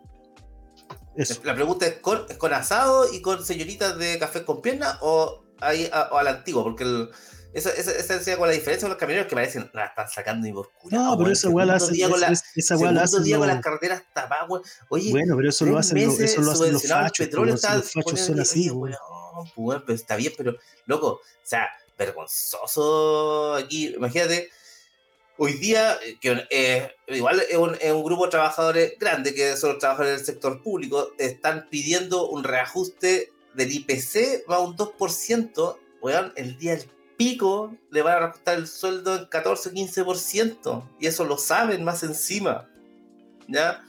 La pregunta es ¿con, con asado y con señoritas de café con pierna o, ahí, o al antiguo? Porque el, esa, esa, esa es con la diferencia con los camioneros que parecen la están sacando y por culo. No, pero esa weá la hace. Con la, esa weá la hace. día con las carreteras tapadas, Oye, bueno, pero eso lo hacen, eso lo hacen los fachos. Petróleo los fachos son así, weón. Pues, está bien, pero loco, o sea, vergonzoso aquí. Imagínate hoy día, eh, que eh, igual es un, grupo de trabajadores grande, que son los trabajadores del sector público, están pidiendo un reajuste del IPC va un 2%, weón, el día del pico le van a reajustar el sueldo en 14-15%, y eso lo saben más encima, ¿ya?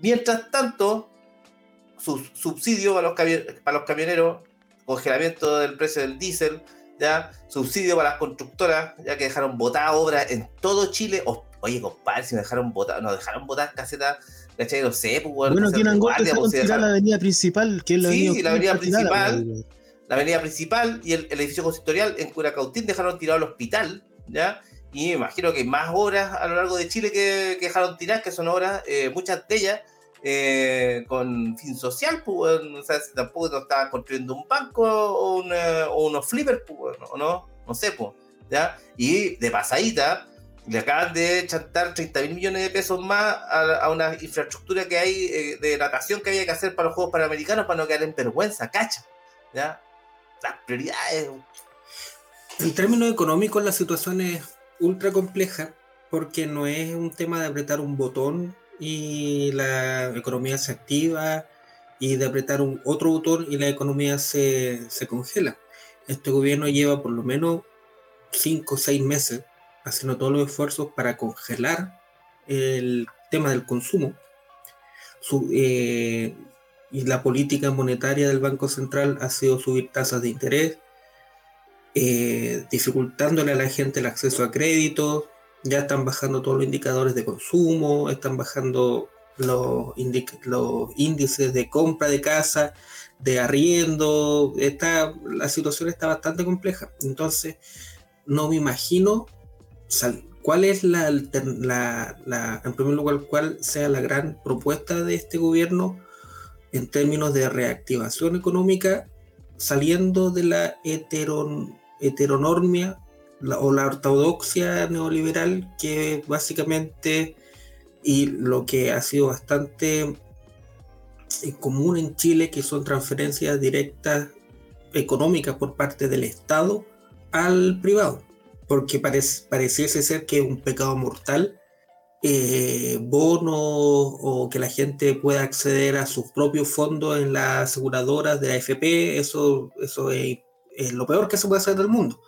Mientras tanto, su subsidio para los, para los camioneros, congelamiento del precio del diésel, ya subsidio para las constructoras, ya que dejaron botar obras en todo Chile. oye, compadre, si me dejaron botar, nos dejaron botar casetas, ¿cachai? No sé, pues, bueno. Bueno, pues, tirar la avenida principal, que es la avenida. Sí, la avenida principal. La avenida principal y el, edificio consistorial en Curacautín dejaron tirado el hospital, ¿ya? Y me imagino que hay más obras a lo largo de Chile que, dejaron tirar, que son obras, eh, muchas de ellas, eh, con fin social, pues, o tampoco no construyendo un banco o, unos flippers, pues, no, no sé, pues, ¿ya? Y de pasadita, le acaban de chantar 30 mil millones de pesos más a, una infraestructura que hay eh, de natación que había que hacer para los Juegos Panamericanos para no quedar en vergüenza, cacha, ¿ya? Las prioridades. En términos económicos, la situación es ultra compleja porque no es un tema de apretar un botón y la economía se activa y de apretar un otro botón y la economía se, congela. Este gobierno lleva por lo menos 5 o 6 meses haciendo todos los esfuerzos para congelar el tema del consumo. Eh, y la política monetaria del Banco Central ha sido subir tasas de interés, eh, dificultándole a la gente el acceso a crédito, ya están bajando todos los indicadores de consumo, están bajando los, índices de compra de casa, de arriendo, está, la situación está bastante compleja. Entonces, no me imagino cuál es la, la, en primer lugar, cuál sea la gran propuesta de este gobierno en términos de reactivación económica, saliendo de la heteronormia o la ortodoxia neoliberal que básicamente y lo que ha sido bastante eh, común en Chile, que son transferencias directas económicas por parte del Estado al privado, porque pareciese ser que es un pecado mortal eh, bonos o que la gente pueda acceder a sus propios fondos en las aseguradoras de la AFP, eso, eso es, es, lo peor que se puede hacer del mundo.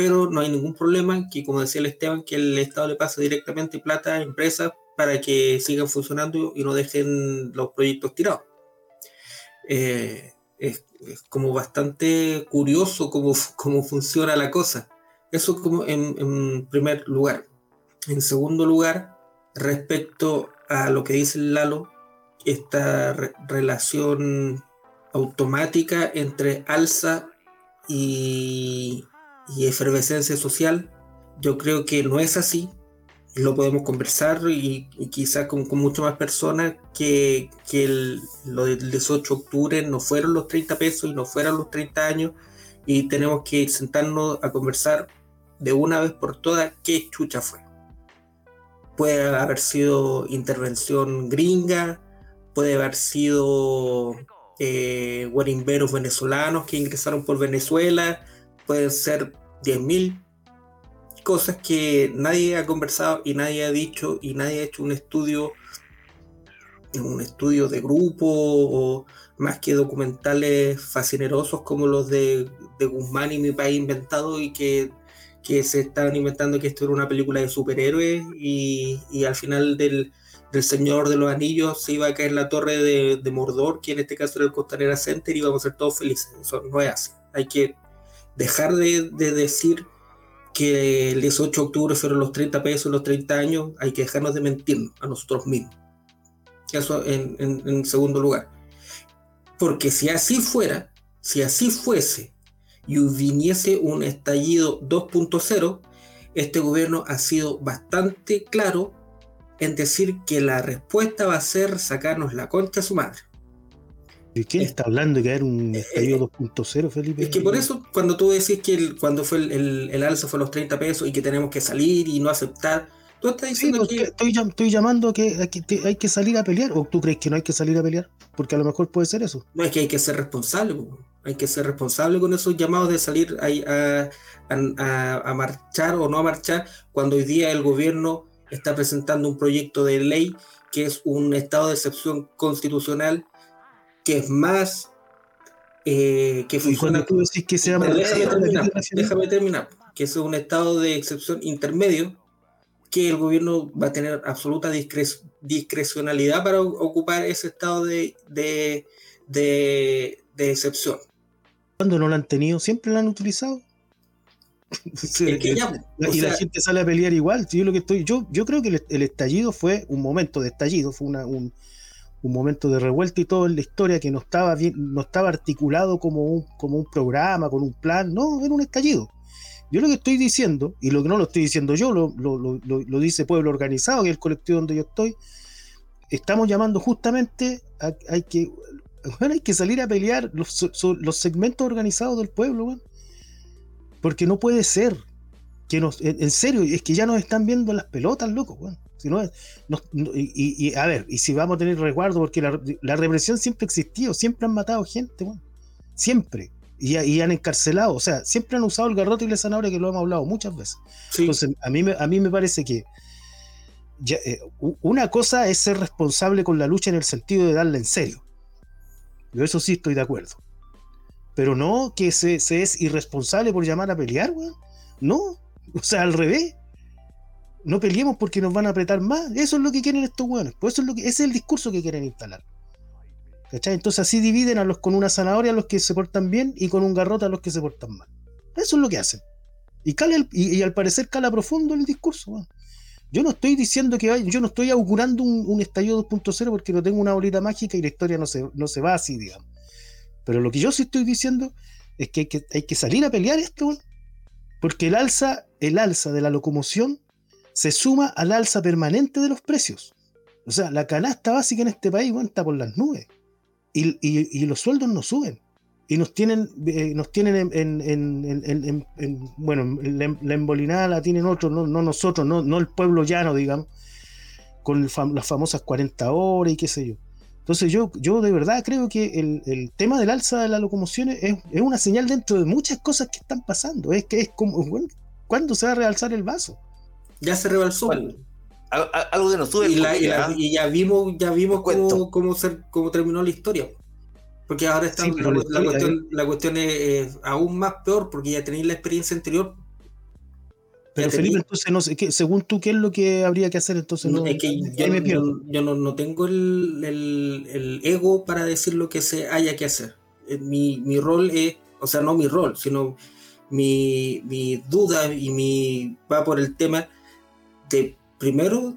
Pero no hay ningún problema que, como decía el Esteban, que el Estado le pase directamente plata a empresas para que sigan funcionando y no dejen los proyectos tirados. Eh, es, como bastante curioso cómo, cómo, funciona la cosa. Eso como en, primer lugar. En segundo lugar, respecto a lo que dice Lalo, esta relación automática entre alza y, efervescencia social, yo creo que no es así. Lo podemos conversar y, quizás con, mucho más personas que, el, lo del 18 de octubre no fueron los 30 pesos y no fueron los 30 años y tenemos que sentarnos a conversar de una vez por todas qué chucha fue puede haber sido intervención gringa, puede haber sido eh, guarimberos venezolanos que ingresaron por Venezuela, pueden ser 10.000 cosas que nadie ha conversado y nadie ha dicho y nadie ha hecho un estudio un estudio de grupo o más que documentales fascinerosos como los de, de Guzmán y mi país inventado y que que se estaban inventando que esto era una película de superhéroes y, y al final del, del, Señor de los Anillos se iba a caer la torre de, de, Mordor, que en este caso era el Costanera Center, y íbamos a ser todos felices. Eso no es así. Hay que dejar de, de decir que el 18 de octubre fueron los 30 pesos, los 30 años, hay que dejarnos de mentirnos a nosotros mismos. Eso en, en, en segundo lugar. Porque si así fuera, si así fuese, y viniese un estallido 2.0, este gobierno ha sido bastante claro en decir que la respuesta va a ser sacarnos la concha a su madre. ¿De quién está hablando de que era un eh, estallido 2.0, eh, Felipe? Es que por eso, cuando tú decís que cuando fue el, el, alza fue los 30 pesos y que tenemos que salir y no aceptar, tú estás diciendo que. Estoy, estoy llamando a que, hay que salir a pelear, o tú crees que no hay que salir a pelear, porque a lo mejor puede ser eso. No, es que hay que ser responsable. Hay que ser responsable con esos llamados de salir a, a, marchar o no a marchar cuando hoy día el gobierno está presentando un proyecto de ley que es un estado de excepción constitucional que es más eh, que funciona. Tú decís que se llama déjame, terminar, déjame terminar, que es un estado de excepción intermedio que el gobierno va a tener absoluta discrecionalidad para ocupar ese estado de, de, de, de excepción. Cuando no lo han tenido, siempre lo han utilizado. y la gente sale a pelear igual. Yo lo que estoy, yo, yo creo que el, estallido fue un momento de estallido, fue un, momento de revuelta y todo en la historia que no estaba bien, no estaba articulado como un, como un programa, con un plan, no, era un estallido. Yo lo que estoy diciendo, y lo que no lo estoy diciendo yo, lo, lo, dice Pueblo Organizado, que es el colectivo donde yo estoy, estamos llamando justamente a, hay que bueno, hay que salir a pelear los, los segmentos organizados del pueblo, Porque no puede ser que nos, en, serio, es que ya nos están viendo las pelotas, loco, Si no, y, a ver, y si vamos a tener resguardo, porque la, represión siempre ha existido, siempre han matado gente, siempre. Y, han encarcelado, o sea, siempre han usado el garrote y la zanahoria, que lo hemos hablado muchas veces. Entonces, a mí, a mí me parece que eh, una cosa es ser responsable con la lucha en el sentido de darla en serio. Yo eso sí estoy de acuerdo. Pero no que se, es irresponsable por llamar a pelear, weón. No. O sea, al revés. No peleemos porque nos van a apretar más. Eso es lo que quieren estos weones. Pues eso es lo que, ese es el discurso que quieren instalar. ¿Cachai? Entonces así dividen a los con una zanahoria a los que se portan bien y con un garrote a los que se portan mal. Eso es lo que hacen. Y, y, al parecer cala profundo el discurso. Yo no estoy diciendo que vaya, yo no estoy augurando un, estallido 2.0 porque no tengo una bolita mágica y la historia no se, no se va así, digamos. Pero lo que yo sí estoy diciendo es que hay que, hay que salir a pelear esto, porque el alza, el alza de la locomoción se suma al alza permanente de los precios. O sea, la canasta básica en este país está por las nubes. Y, los sueldos no suben. Y nos tienen, eh, nos tienen en, bueno, la, embolinada la tienen otros, no, nosotros, no, el pueblo llano, digamos, con las famosas 40 horas y qué sé yo. Entonces yo, yo de verdad creo que el, tema del alza de la locomoción es, una señal dentro de muchas cosas que están pasando. Es que es como, bueno, ¿cuándo se va a realzar el vaso? Ya se rebalsó algo que nos sube. Y, ya vimos, ya vimos cómo, cómo, cómo, terminó la historia. Porque ahora está, la, cuestión, es, aún más peor porque ya tenéis la experiencia anterior. Pero Felipe, entonces, no sé, según tú, ¿qué es lo que habría que hacer? Entonces, no, es que yo, no, tengo el, el, ego para decir lo que se haya que hacer. Eh, mi, mi rol es, o sea, no mi rol, sino mi, mi duda y mi va por el tema de primero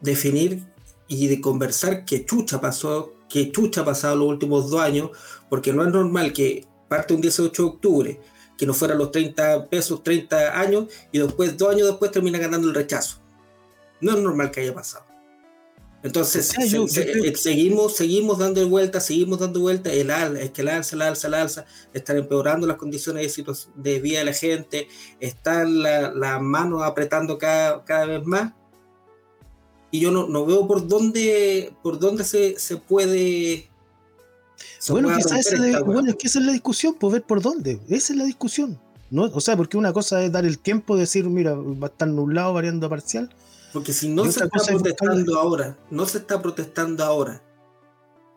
definir y de conversar qué chucha pasó, qué chucha ha pasado los últimos dos años, porque no es normal que parte un 18 de octubre, que no fuera los 30 pesos, 30 años, y después, dos años después, termina ganando el rechazo. No es normal que haya pasado. Entonces, seguimos, seguimos dando vueltas, seguimos dando vueltas, el es que el alza, el alza, el alza, están empeorando las condiciones de, de vida de la gente, están las la manos apretando cada, cada vez más. Y yo no, no veo por dónde, por dónde se, se puede... bueno, esa es que esa es la discusión, por pues, ver por dónde. Esa es la discusión. ¿no? O sea, porque una cosa es dar el tiempo, decir, mira, va a estar nublado, variando parcial porque si no se está protestando ahora, no se está protestando ahora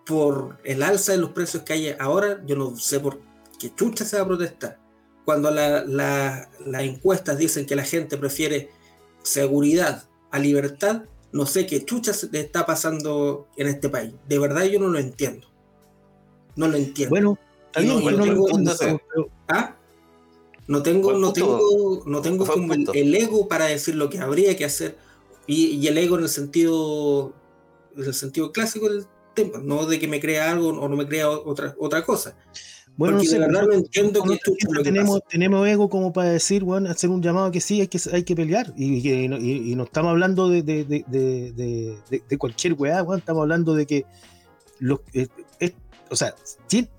por el alza de los precios que hay ahora, yo no sé por qué chucha se va a protestar. Cuando las encuestas dicen que la gente prefiere seguridad a libertad, no sé qué chucha está pasando en este país. De verdad yo no lo entiendo. No lo entiendo. Bueno, no, tengo, ¿Ah? no tengo, no tengo, no tengo como el, ego para decir lo que habría que hacer y, el ego en el sentido, en el sentido clásico del tema, no de que me crea algo o no me crea otra, otra cosa. Bueno, de verdad no entiendo que, tenemos, tenemos ego como para decir, bueno, hacer un llamado que sí, hay que, hay que pelear. Y, y, no estamos hablando de, de, de, de cualquier weá, bueno, estamos hablando de que los, eh, o sea,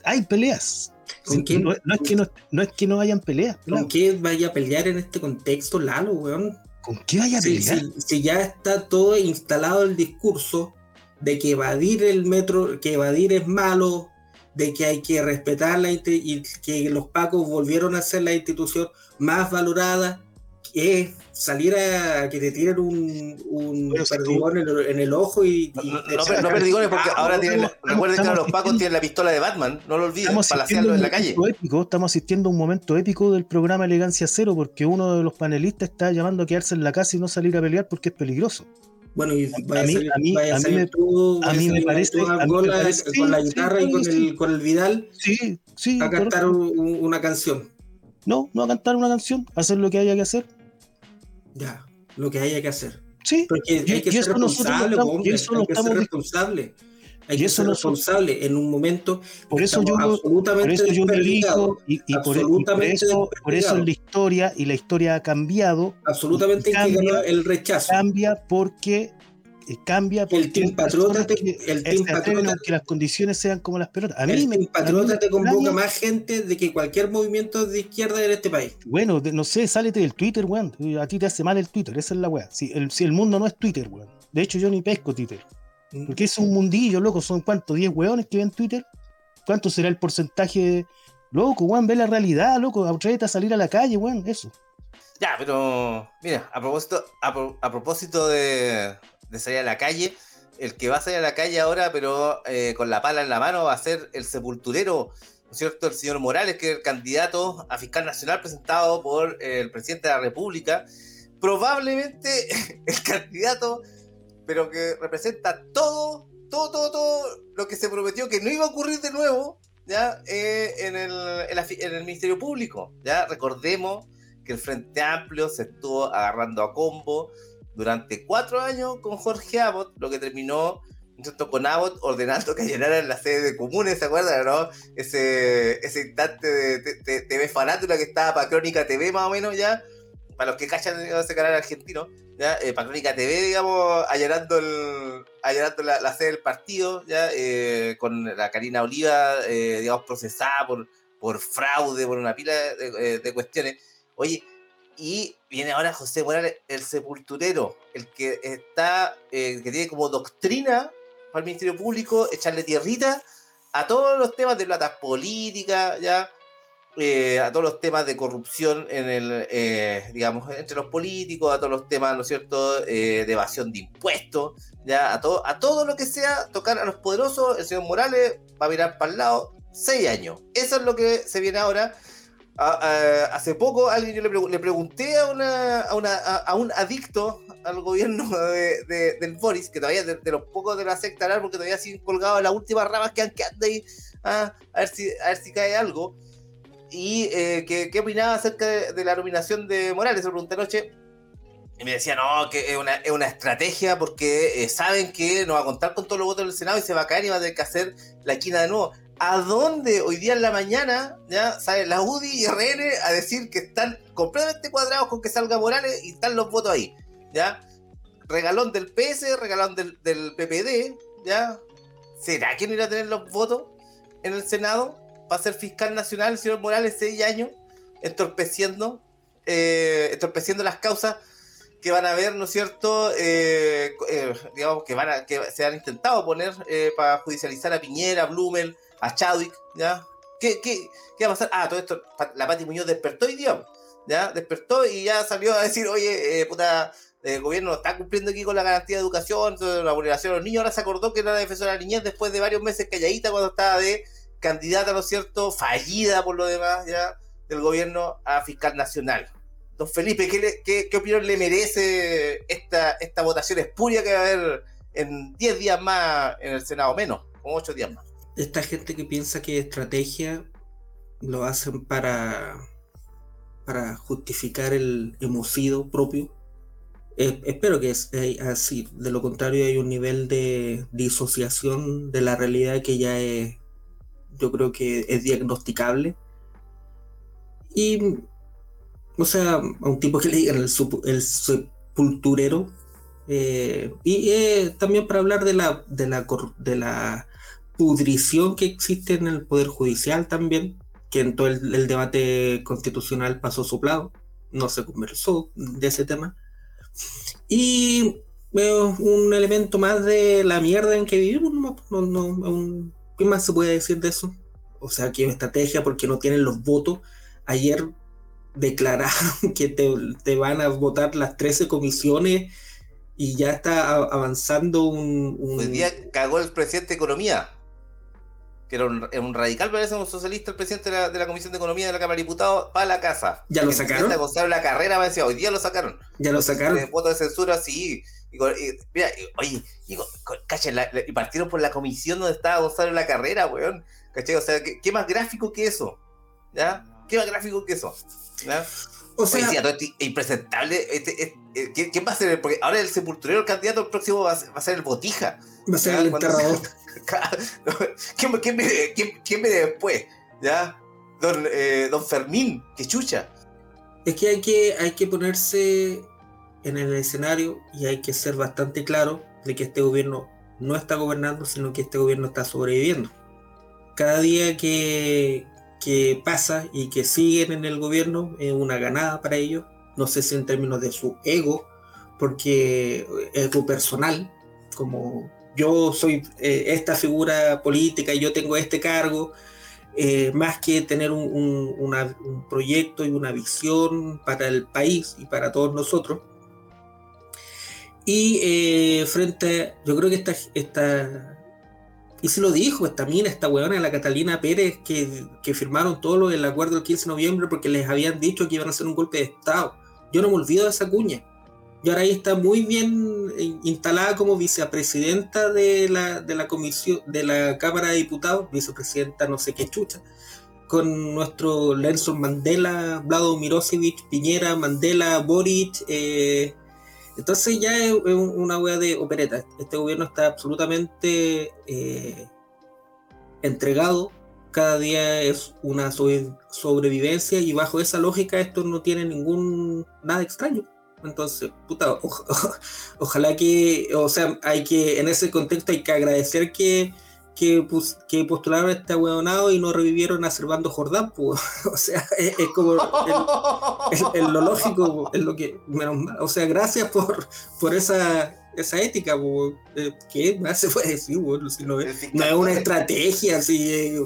hay peleas. ¿Con quién? No, es que no, no, es que no hayan peleas. ¿Con quién vaya a pelear en este contexto, Lalo, weón? ¿Con qué vaya a pelear? Si, ya está todo instalado el discurso de que evadir el metro, que evadir es malo, de que hay que respetar la y que los pacos volvieron a ser la institución más valorada, es salir a que te tiren un, un perdigón en, el, ojo y. no, no, perdigones, porque ahora tienen. recuerden que los pacos tienen la pistola de Batman, no lo olviden, para hacerlo en la calle. Épico, estamos asistiendo a un momento épico del programa Elegancia Cero, porque uno de los panelistas está llamando a quedarse en la casa y no salir a pelear porque es peligroso. Bueno, y a mí, a mí, a mí, me, a mí me parece. con la guitarra y con, el, con el Vidal. Sí, sí. A cantar una canción. No, no a cantar una canción, hacer lo que haya que hacer. Ya, lo que haya que hacer. Sí, porque hay que ser responsable, hombre, hay que ser responsable. Hay que ser responsable en un momento. Por eso yo, absolutamente por eso yo me digo, y, y, por, eso, por eso la historia, y la historia ha cambiado. Absolutamente cambia, el rechazo. Cambia porque cambia porque el Team Patriota el team patriota, que las condiciones sean como las pelotas. A mí el me, team Patriota te convoca más gente de que cualquier movimiento de izquierda en este país. Bueno, no sé, sálete del Twitter, weón. A ti te hace mal el Twitter, esa es la weá. Si el, si el mundo no es Twitter, weón. De hecho, yo ni pesco Twitter. Mm. Porque es un mundillo, loco. ¿Son cuántos? ¿10 weones que ven Twitter? ¿Cuánto será el porcentaje? Loco, weón, ve la realidad, loco. Atrévete a salir a la calle, weón. Eso. Ya, pero mira, a propósito, a propósito de, de salir a la calle. El que va a salir a la calle ahora, pero eh, con la pala en la mano, va a ser el sepulturero, ¿no es cierto? El señor Morales, que es el candidato a fiscal nacional presentado por el presidente de la República. Probablemente el candidato, pero que representa todo todo, todo, todo lo que se prometió que no iba a ocurrir de nuevo, ¿ya? Eh, en, el, en, el Ministerio Público, ¿ya? Recordemos que el Frente Amplio se estuvo agarrando a combo durante cuatro años con Jorge Abbott, lo que terminó con Abbott ordenando que llenaran la sede de comunes, ¿se acuerdan, no? Ese, ese instante de, TV Farándula que estaba para Crónica TV más o menos ya, para los que cachan ese canal argentino, ya, eh, para Crónica TV, digamos, allanando, el, allanando la, sede del partido, ya, eh, con la Karina Oliva, eh, digamos, procesada por, por fraude, por una pila de, de cuestiones. Oye, y viene ahora José Morales, el sepulturero, el que está, que tiene como doctrina para el Ministerio Público, echarle tierrita a todos los temas de platas políticas, ya, eh, a todos los temas de corrupción en el, eh, digamos, entre los políticos, a todos los temas, ¿no es cierto?, eh, de evasión de impuestos, ya, a todo, a todo lo que sea tocar a los poderosos, el señor Morales va a mirar para el lado seis años. Eso es lo que se viene ahora. Hace poco alguien yo le, pregunté a, una, un adicto al gobierno de, del Boris, que todavía de, los pocos de la secta porque todavía siguen colgados las últimas ramas que han quedado ahí, ah, a, ver si, a ver si cae algo. Y eh, ¿qué, opinaba acerca de, la nominación de Morales, se pregunté anoche. Y me decía, no, que es una, es una estrategia porque eh, saben que no va a contar con todos los votos del Senado y se va a caer y va a tener que hacer la esquina de nuevo. ¿A dónde hoy día en la mañana ya sale la UDI y RN a decir que están completamente cuadrados con que salga Morales y están los votos ahí? ¿Ya? Regalón del PS, regalón del, del PPD, ¿ya? ¿Será que no irá a tener los votos en el Senado para ser fiscal nacional el señor Morales seis años, entorpeciendo, eh, entorpeciendo las causas que van a haber, ¿no es cierto? Eh, eh, digamos que van a, que se han intentado poner para judicializar a Piñera, a Blumel, a Chadwick, ¿ya? ¿Qué, qué, qué va a pasar? Ah, todo esto, la Pati Muñoz despertó y dio, ¿ya? Despertó y ya salió a decir, oye, puta, el gobierno está cumpliendo aquí con la garantía de educación, la vulneración de los niños, ahora se acordó que era la defensora de la niñez después de varios meses calladita cuando estaba de candidata, ¿no es cierto?, fallida por lo demás ya del gobierno a fiscal nacional. Don Felipe, ¿qué, qué, opinión le merece esta, esta votación espuria que va a haber en 10 días más en el Senado, menos, con 8 días más? Esta gente que piensa que estrategia lo hacen para, para justificar el hemocidio propio. Eh, espero que es así. De lo contrario, hay un nivel de disociación de la realidad que ya es yo creo que es diagnosticable. Y, o sea, a un tipo que le digan el, sepulturero. Eh, y eh, también para hablar de la, de, la, de la pudrición que existe en el Poder Judicial también, que en todo el, debate constitucional pasó soplado, no se conversó de ese tema. Y veo un elemento más de la mierda en que vivimos, no, no, un, ¿Qué más se puede decir de eso? O sea, que estrategia porque no tienen los votos. Ayer declararon que te, van a votar las 13 comisiones y ya está avanzando un... Hoy día cagó el presidente de Economía, que era un, radical, parece un socialista, el presidente de la, Comisión de Economía de la Cámara de Diputados, para la casa. ¿Ya lo sacaron? la carrera, decía, hoy día lo sacaron. ¿Ya lo sacaron? Voto de censura, sí. Y, mira, oye, y, partieron por la comisión donde estaba Gonzalo la carrera, weón. ¿Cachai? O sea, ¿qué, más gráfico que eso? ¿Ya? ¿Qué más gráfico que eso? ¿Ya? O sea, es impresentable. Este, este, ¿quién, va a ser? Porque ahora el sepulturero, el candidato, el próximo va a, ser el botija. Va a ser el enterrador. ¿Quién, quién, viene, quién, después? ¿Ya? Don, eh, don Fermín, que chucha. Es que hay que, hay que ponerse en el escenario y hay que ser bastante claro de que este gobierno no está gobernando, sino que este gobierno está sobreviviendo. Cada día que, que pasa y que siguen en el gobierno es una ganada para ellos, no sé si en términos de su ego, porque ego personal, como yo soy eh, esta figura política y yo tengo este cargo, eh, más que tener un, un, proyecto y una visión para el país y para todos nosotros, y eh, frente, yo creo que esta, esta, y se lo dijo, esta mina, esta huevona, la Catalina Pérez, que, que firmaron todo lo del acuerdo del 15 de noviembre porque les habían dicho que iban a hacer un golpe de Estado. Yo no me olvido de esa cuña. y ahora ahí está muy bien instalada como vicepresidenta de la, de la comisión, de la Cámara de Diputados, vicepresidenta no sé qué chucha, con nuestro Nelson Mandela, Vlado Mirosevic, Piñera, Mandela, Boric, eh, entonces ya es, una wea de opereta. Este gobierno está absolutamente eh, entregado. Cada día es una sobrevivencia y bajo esa lógica esto no tiene ningún nada extraño. Entonces, puta, ojalá que, o sea, hay que, en ese contexto hay que agradecer que, que, que postularon este hueonado y no revivieron a Servando Jordán, pues, o sea, es, como el, lo lógico, es lo que, o sea, gracias por, por esa, esa ética, pues, ¿qué más se puede decir? si no, es, no es una estrategia, así, eh,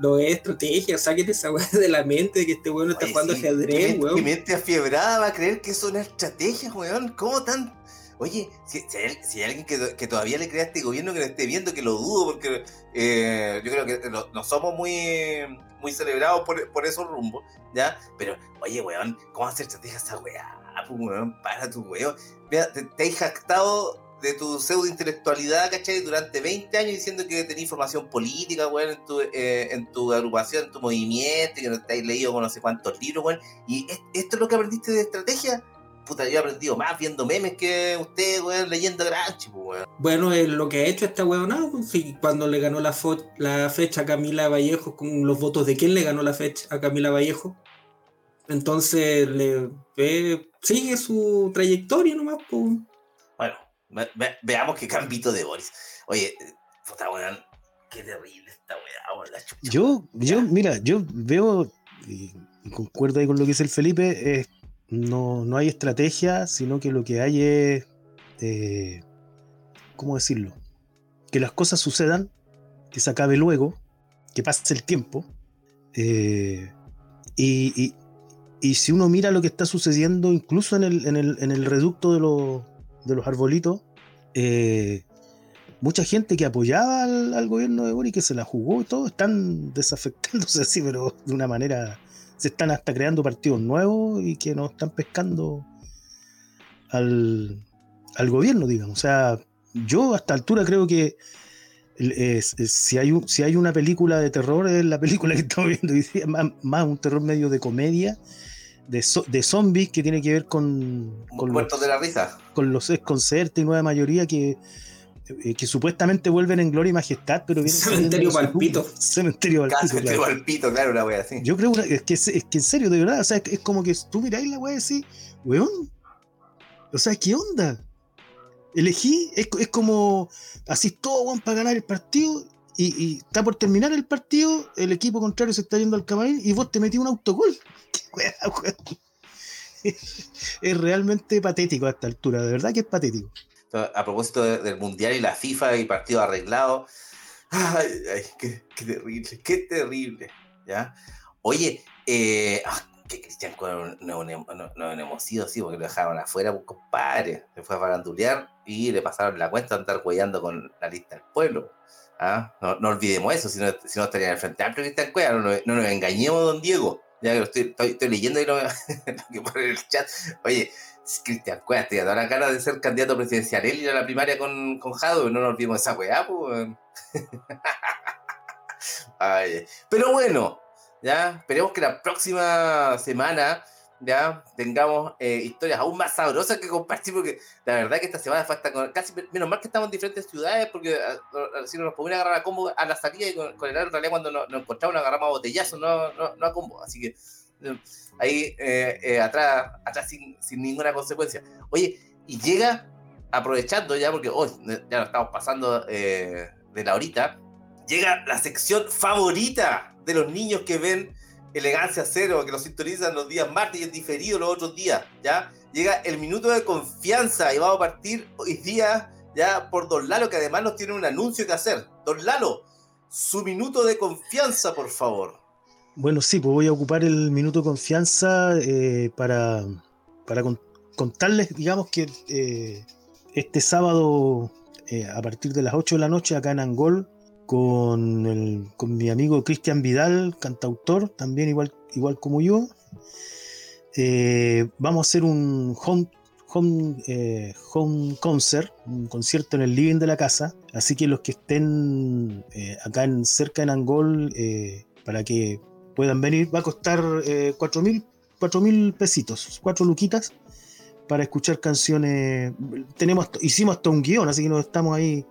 no es estrategia, saquen esa weá de la mente de que este weón está jugando ajedrez, weón. Mi mente afiebrada va a creer que es una estrategia, weón. ¿Cómo tan.? Oye, si, hay, alguien que, todavía le crea a este gobierno que lo esté viendo, que lo dudo, porque eh, yo creo que no, somos muy, muy celebrados por, por esos rumbos, ¿ya? Pero, oye, weón, ¿cómo hacer estrategia esa weá? Weón, para tu weón. Te, te has jactado de tu pseudo intelectualidad, ¿cachai? Durante 20 años diciendo que tenés información política, weón, en tu, eh, en tu agrupación, en tu movimiento, que no has leído con no sé cuántos libros, weón. Y esto es lo que aprendiste de estrategia. Puta, yo he aprendido más viendo memes que usted, weón, leyendo Granchi, weón. Bueno, es lo que ha hecho esta weón, no, pues, cuando le ganó la, la fecha a Camila Vallejo, con los votos de quién le ganó la fecha a Camila Vallejo. Entonces, le sigue su trayectoria nomás, pues. Bueno, veamos qué cambito de Boris. Oye, puta weón, qué terrible esta weá, la chucha. Yo, yo, mira, yo veo, y, concuerdo ahí con lo que dice el Felipe, no, no hay estrategia, sino que lo que hay es, eh, ¿cómo decirlo? Que las cosas sucedan, que se acabe luego, que pase el tiempo. Eh, y, y, si uno mira lo que está sucediendo, incluso en el, en el, en el reducto de los de los arbolitos, eh, mucha gente que apoyaba al, gobierno de Boric, que se la jugó y todo, están desafectándose así, pero de una manera, se están hasta creando partidos nuevos y que no están pescando al, gobierno, digamos. O sea, yo a esta altura creo que si, hay si hay una película de terror, es la película que estamos viendo hoy día, más un terror medio de comedia de, zombies que tiene que ver con. con los, de la risa. Con los ex y nueva mayoría que, eh, que supuestamente vuelven en gloria y majestad, pero vienen. Cementerio Palpito. Cementerio Palpito. Cementerio Palpito, claro, una wea así. Yo creo es que, es, que en serio, de verdad, o sea, es, como que tú miráis la wea y decís, weón. O sea, ¿qué onda? Elegí, es, es como así todo, weón, para ganar el partido y, está por terminar el partido, el equipo contrario se está yendo al camarín y vos te metí un autogol. es realmente patético a esta altura, de verdad que es patético. A propósito del Mundial y la FIFA y partido arreglado, ay, ay qué, terrible, qué terrible. ¿ya? Oye, eh, ah, que Cristian no, hemos sido así porque lo dejaron afuera, pues compadre. Se fue a farandulear y le pasaron la cuenta a andar cuellando con la lista del pueblo. ¿ah? No, olvidemos eso, si no, si no estaría en el Frente Amplio Cristian Cueva, no, no, nos engañemos, don Diego. Ya que estoy, estoy, leyendo y lo, que pone en el chat. Oye, Cristian Cueva, te da la cara de ser candidato presidencial. Él ir a la primaria con, con Jado, no nos olvidemos esa weá, pues. Pero bueno, ya, esperemos que la próxima semana ya tengamos eh, historias aún más sabrosas que compartir, porque la verdad que esta semana fue hasta con, casi menos mal que estamos en diferentes ciudades, porque ah, si nos podemos agarrar a combo a la salida y con, el en realidad cuando nos, encontramos nos agarramos a botellazo, no, no, no, a combo, así que ahí eh, atrás, atrás sin, ninguna consecuencia. Oye, y llega aprovechando ya, porque hoy ya nos estamos pasando de la horita, llega la sección favorita de los niños que ven Elegancia Cero, que nos sintonizan los días martes y es diferido los otros días, ¿ya? Llega el minuto de confianza y vamos a partir hoy día ya por Don Lalo, que además nos tiene un anuncio que hacer. Don Lalo, su minuto de confianza, por favor. Bueno, sí, pues voy a ocupar el minuto de confianza eh, para, para contarles, digamos, que eh, este sábado, eh, a partir de las 8 de la noche, acá en Angol, con, el, con mi amigo Cristian Vidal, cantautor, también igual, igual como yo. Vamos a hacer un home, home, home concert, un concierto en el living de la casa. Así que los que estén acá en, cerca en Angol, para que puedan venir, va a costar eh, cuatro mil cuatro mil pesitos, cuatro luquitas para escuchar canciones. Tenemos, hicimos hasta un guion, así que nos estamos ahí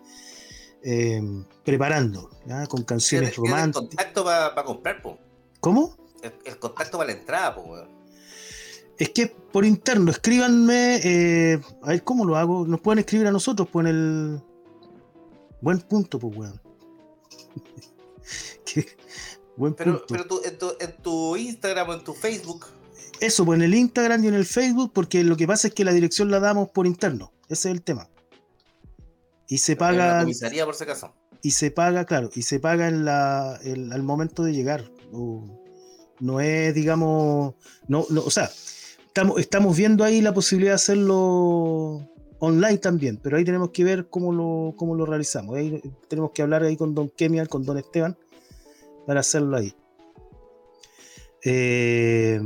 eh, preparando, ¿ya? con canciones ¿Tienes- tienes románticas. contacto para comprar, po. ¿Cómo? El, el contacto para la entrada, po, weón. Es que por interno, escríbanme, eh, a ver cómo lo hago. Nos pueden escribir a nosotros, pues en el. Buen punto, pues, weón. Buen Pero, punto. pero tú, en, tu, en tu Instagram o en tu Facebook, Eso, pues en el Instagram y en el Facebook, porque lo que pasa es que la dirección la damos por interno. Ese es el tema. Y se en paga, comisaría por si acaso. y se paga, claro, y se paga en la, el- al momento de llegar. No es, digamos, no, no, o sea, estamos, estamos viendo ahí la posibilidad de hacerlo online también, pero ahí tenemos que ver cómo lo, cómo lo realizamos. Ahí tenemos que hablar ahí con Don Kemian, con Don Esteban, para hacerlo ahí. Eh,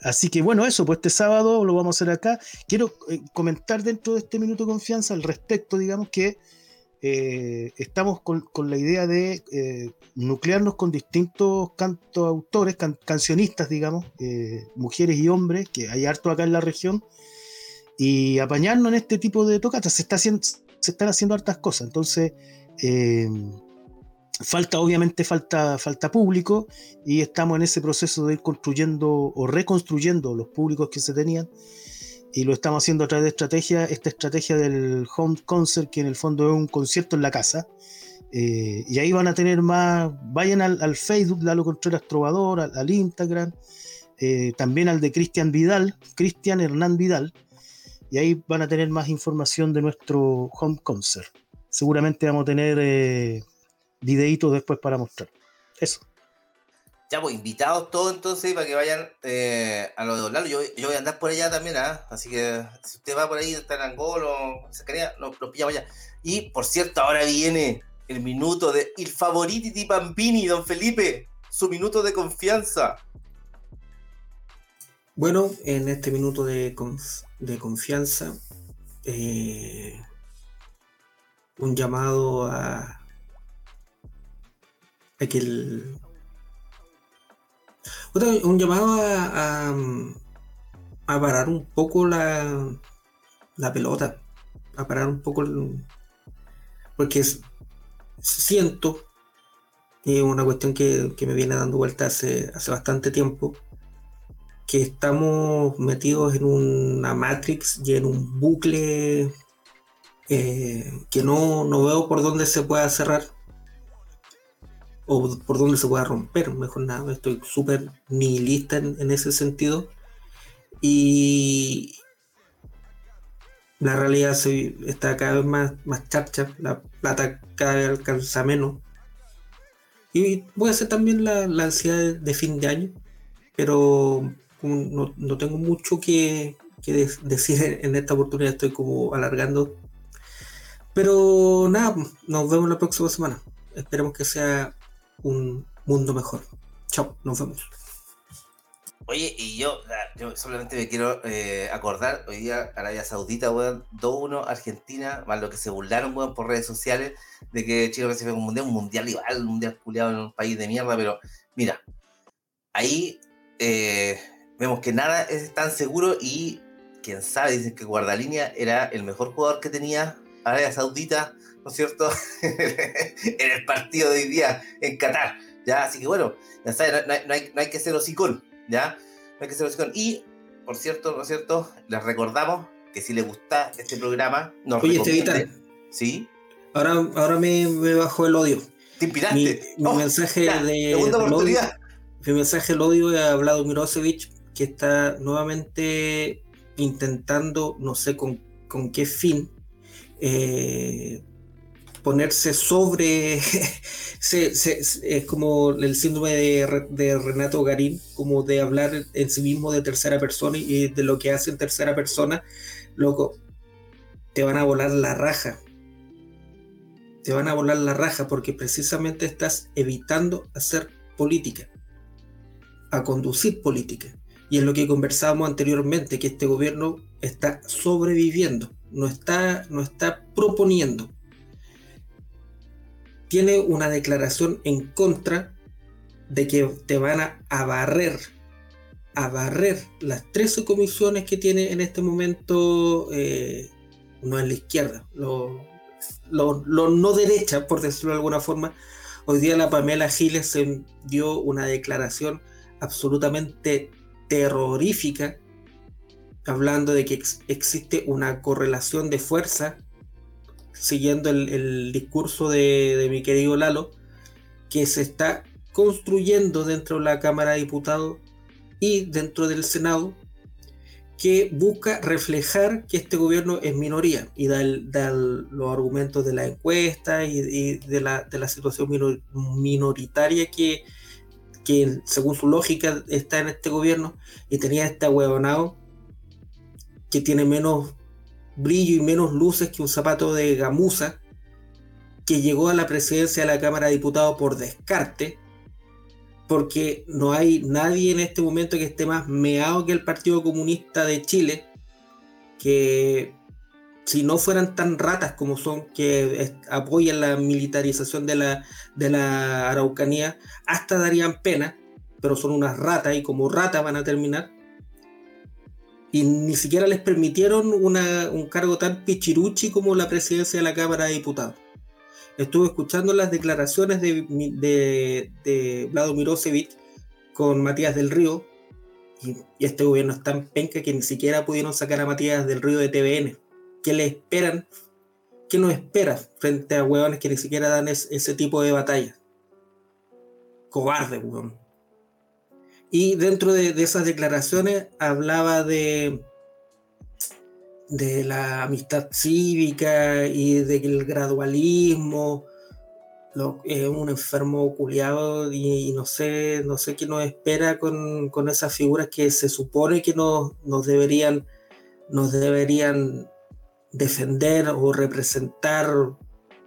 así que bueno, eso, pues este sábado lo vamos a hacer acá. Quiero eh, comentar dentro de este minuto de confianza al respecto, digamos que eh, estamos con, con la idea de nuclearnos con distintos cantoautores, can- cancionistas, digamos, mujeres y hombres, que hay harto acá en la región, y apañarnos en este tipo de tocatas. Se, está haciendo, se están haciendo hartas cosas, entonces falta, obviamente, falta, falta público, y estamos en ese proceso de ir construyendo o reconstruyendo los públicos que se tenían y lo estamos haciendo a través de estrategia, esta estrategia del home concert, que en el fondo es un concierto en la casa. Eh, y ahí van a tener más, vayan al, al Facebook, Lalo Contreras Trovador, al, Instagram, eh, también al de Cristian Vidal, Cristian Hernán Vidal, y ahí van a tener más información de nuestro home concert. Seguramente vamos a tener eh, videitos después para mostrar. Eso. Ya, pues invitados todos entonces para que vayan eh, a lo de Don Lalo. Yo, yo voy a andar por allá también, ¿ah? Así que si usted va por ahí, está en Angol o lo, lo pillamos allá. Y por cierto, ahora viene el minuto de Il Favoriti di Bambini, don Felipe. Su minuto de confianza. Bueno, en este minuto de, conf- de confianza, eh, un llamado a, a que el- otra- un llamado a, parar un poco la, la pelota, a parar un poco porque siento, y es una cuestión que, que me viene dando vuelta hace, hace bastante tiempo, que estamos metidos en una matrix y en un bucle eh, que no, no veo por dónde se pueda cerrar o por dónde se pueda romper, mejor nada, estoy súper nihilista en, ese sentido y la realidad se- está cada vez más, más charcha, la plata cada vez alcanza menos y puede ser también la, ansiedad de, de fin de año, pero no, no tengo mucho que, que de- decir en esta oportunidad, estoy como alargando. Pero nada, nos vemos la próxima semana. Esperemos que sea un mundo mejor. Chao, nos vemos. Oye, y yo, yo solamente me quiero eh, acordar, hoy día Arabia Saudita, weón, 2-1 Argentina, más lo que se burlaron, weón, por redes sociales, de que Chile clasificó un mundial, un mundial igual, un mundial culiado en un país de mierda, pero mira, ahí eh, vemos que nada es tan seguro y quién sabe, dicen que Guardalínea era el mejor jugador que tenía Arabia Saudita, ¿no es cierto? en el partido de hoy día en Qatar, ya, así que bueno, ya sabes, no, no hay, no hay- que ser hocicón, ¿ya? No hay que ser hocicón. Y, por cierto, ¿no es cierto? Les recordamos que si les gusta este programa, nos Oye. Estevita, ¿Sí? ahora, ahora me, me bajó el odio. ¿Te Mi, inspiraste? mi Oh, mensaje ya, de segunda oportunidad. mi mensaje del odio ha hablado Mirosevic, que está nuevamente intentando, no sé con, con qué fin, eh, ponerse sobre. es como el síndrome de Renato Garín, como de hablar en sí mismo de tercera persona y de lo que hace en tercera persona. Loco, te van a volar la raja. Te van a volar la raja porque precisamente estás evitando hacer política, a conducir política. Y es lo que conversábamos anteriormente, que este gobierno está sobreviviendo, no está, no está proponiendo. Tiene una declaración en contra de que te van a, barrer, a barrer las 13 comisiones que tiene en este momento, eh, no en la izquierda, los lo, no derecha, por decirlo de alguna forma. Hoy día la Pamela Giles dio una declaración absolutamente terrorífica, hablando de que existe una correlación de fuerza, siguiendo el, discurso de, mi querido Lalo, que se está construyendo dentro de la Cámara de Diputados y dentro del Senado, que busca reflejar que este gobierno es minoría y da, los argumentos de la encuesta y, de, la, situación minoritaria que, que según su lógica está en este gobierno y tenía este huevonado que tiene menos brillo y menos luces que un zapato de gamuza que llegó a la presidencia de la Cámara de Diputados por descarte porque no hay nadie en este momento que esté más meado que el Partido Comunista de Chile que si no fueran tan ratas como son, que apoyan la militarización de la, de la Araucanía, hasta darían pena, pero son unas ratas y como ratas van a terminar. Y ni siquiera les permitieron un cargo tan pichiruchi como la presidencia de la Cámara de Diputados. Estuve escuchando las declaraciones de, de, de Vlado con Matías del Río, y, este gobierno es tan penca que ni siquiera pudieron sacar a Matías del Río de TVN. ¿Qué le esperan? ¿Qué nos espera frente a huevones que ni siquiera dan ese tipo de batalla? Cobarde, huevón. Y dentro de, esas declaraciones hablaba de, de la amistad cívica y del gradualismo. es un enfermo culiado y, no sé, no sé qué nos espera con, con esas figuras que se supone que nos, nos deberían, nos deberían defender o representar,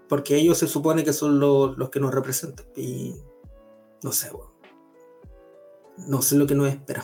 porque ellos se supone que son los, que nos representan. Y no sé, no sé lo que nos espera.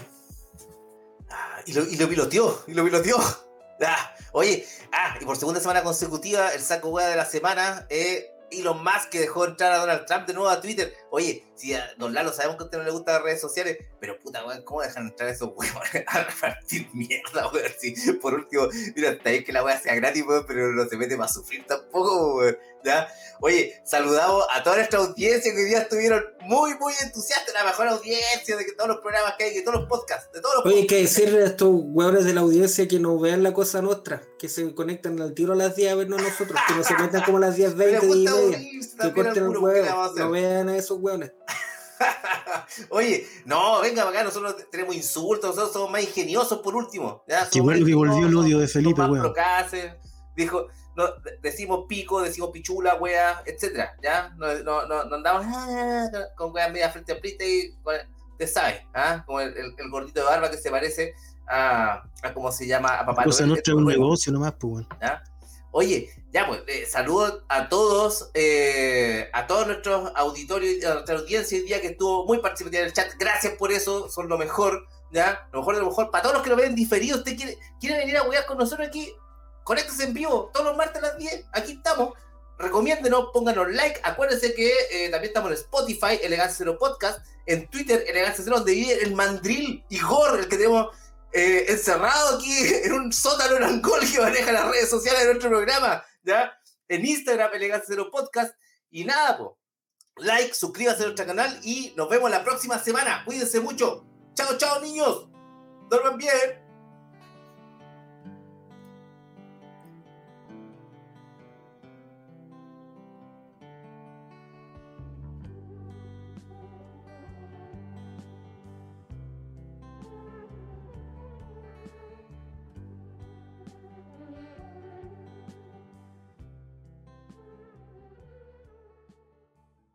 Ah, y, lo, y lo piloteó, y lo piloteó. Ah, oye, ah, y por segunda semana consecutiva, el saco hueá de la semana es Elon Musk que dejó entrar a Donald Trump de nuevo a Twitter. Oye, si a Don Lalo sabemos que a usted no le gustan las redes sociales, pero puta weón, ¿cómo dejan entrar a esos huevones a repartir mierda, weón? Si, por último, mira, está bien que la weá sea gratis, weón, pero no se mete para sufrir tampoco, weón. ¿Ya? Oye, saludamos a toda nuestra audiencia que hoy día estuvieron muy, muy entusiastas, la mejor audiencia de que todos los programas que hay, de todos los podcasts, de todos los Oye, hay que decirle a estos huevones de la audiencia que no vean la cosa nuestra, que se conectan al tiro a las 10 a vernos nosotros, que no se metan como a las 10, 20 y media, que corten el huevo, no vean a esos huevones. Oye, no, venga acá, nosotros tenemos insultos, nosotros somos más ingeniosos por último. ¿ya? que bueno que volvió el odio de Felipe, weón. Dijo, no, decimos pico, decimos pichula, wea, etcétera, ¿ya? No, no, no, andamos ah, con weas media frente a frente y te sabes, ¿ah? Como el, el, gordito de barba que se parece a, a ¿cómo se llama? A Papá Cosa nuestra es un negocio nomás, pues. Oye, ya pues, eh, saludo a todos, eh, a todos nuestros auditorios, a nuestra audiencia hoy día que estuvo muy participativa en el chat. Gracias por eso, son lo mejor, ¿ya? Lo mejor de lo mejor. Para todos los que lo ven diferido, usted quiere, quiere venir a jugar con nosotros aquí, conéctese en vivo todos los martes a las 10. Aquí estamos. Recomiéndenos, pónganos like. Acuérdense que eh, también estamos en Spotify, Elegancia Cero Podcast, en Twitter, Elegancia Cero, donde vive el mandril Igor, el que tenemos eh, encerrado aquí en un sótano en Angol que maneja las redes sociales de nuestro programa, En Instagram, Elegancia Cero Podcast. Y nada, pues, like, suscríbase a nuestro canal y nos vemos la próxima semana. Cuídense mucho. Chao, chao, niños. Duerman bien.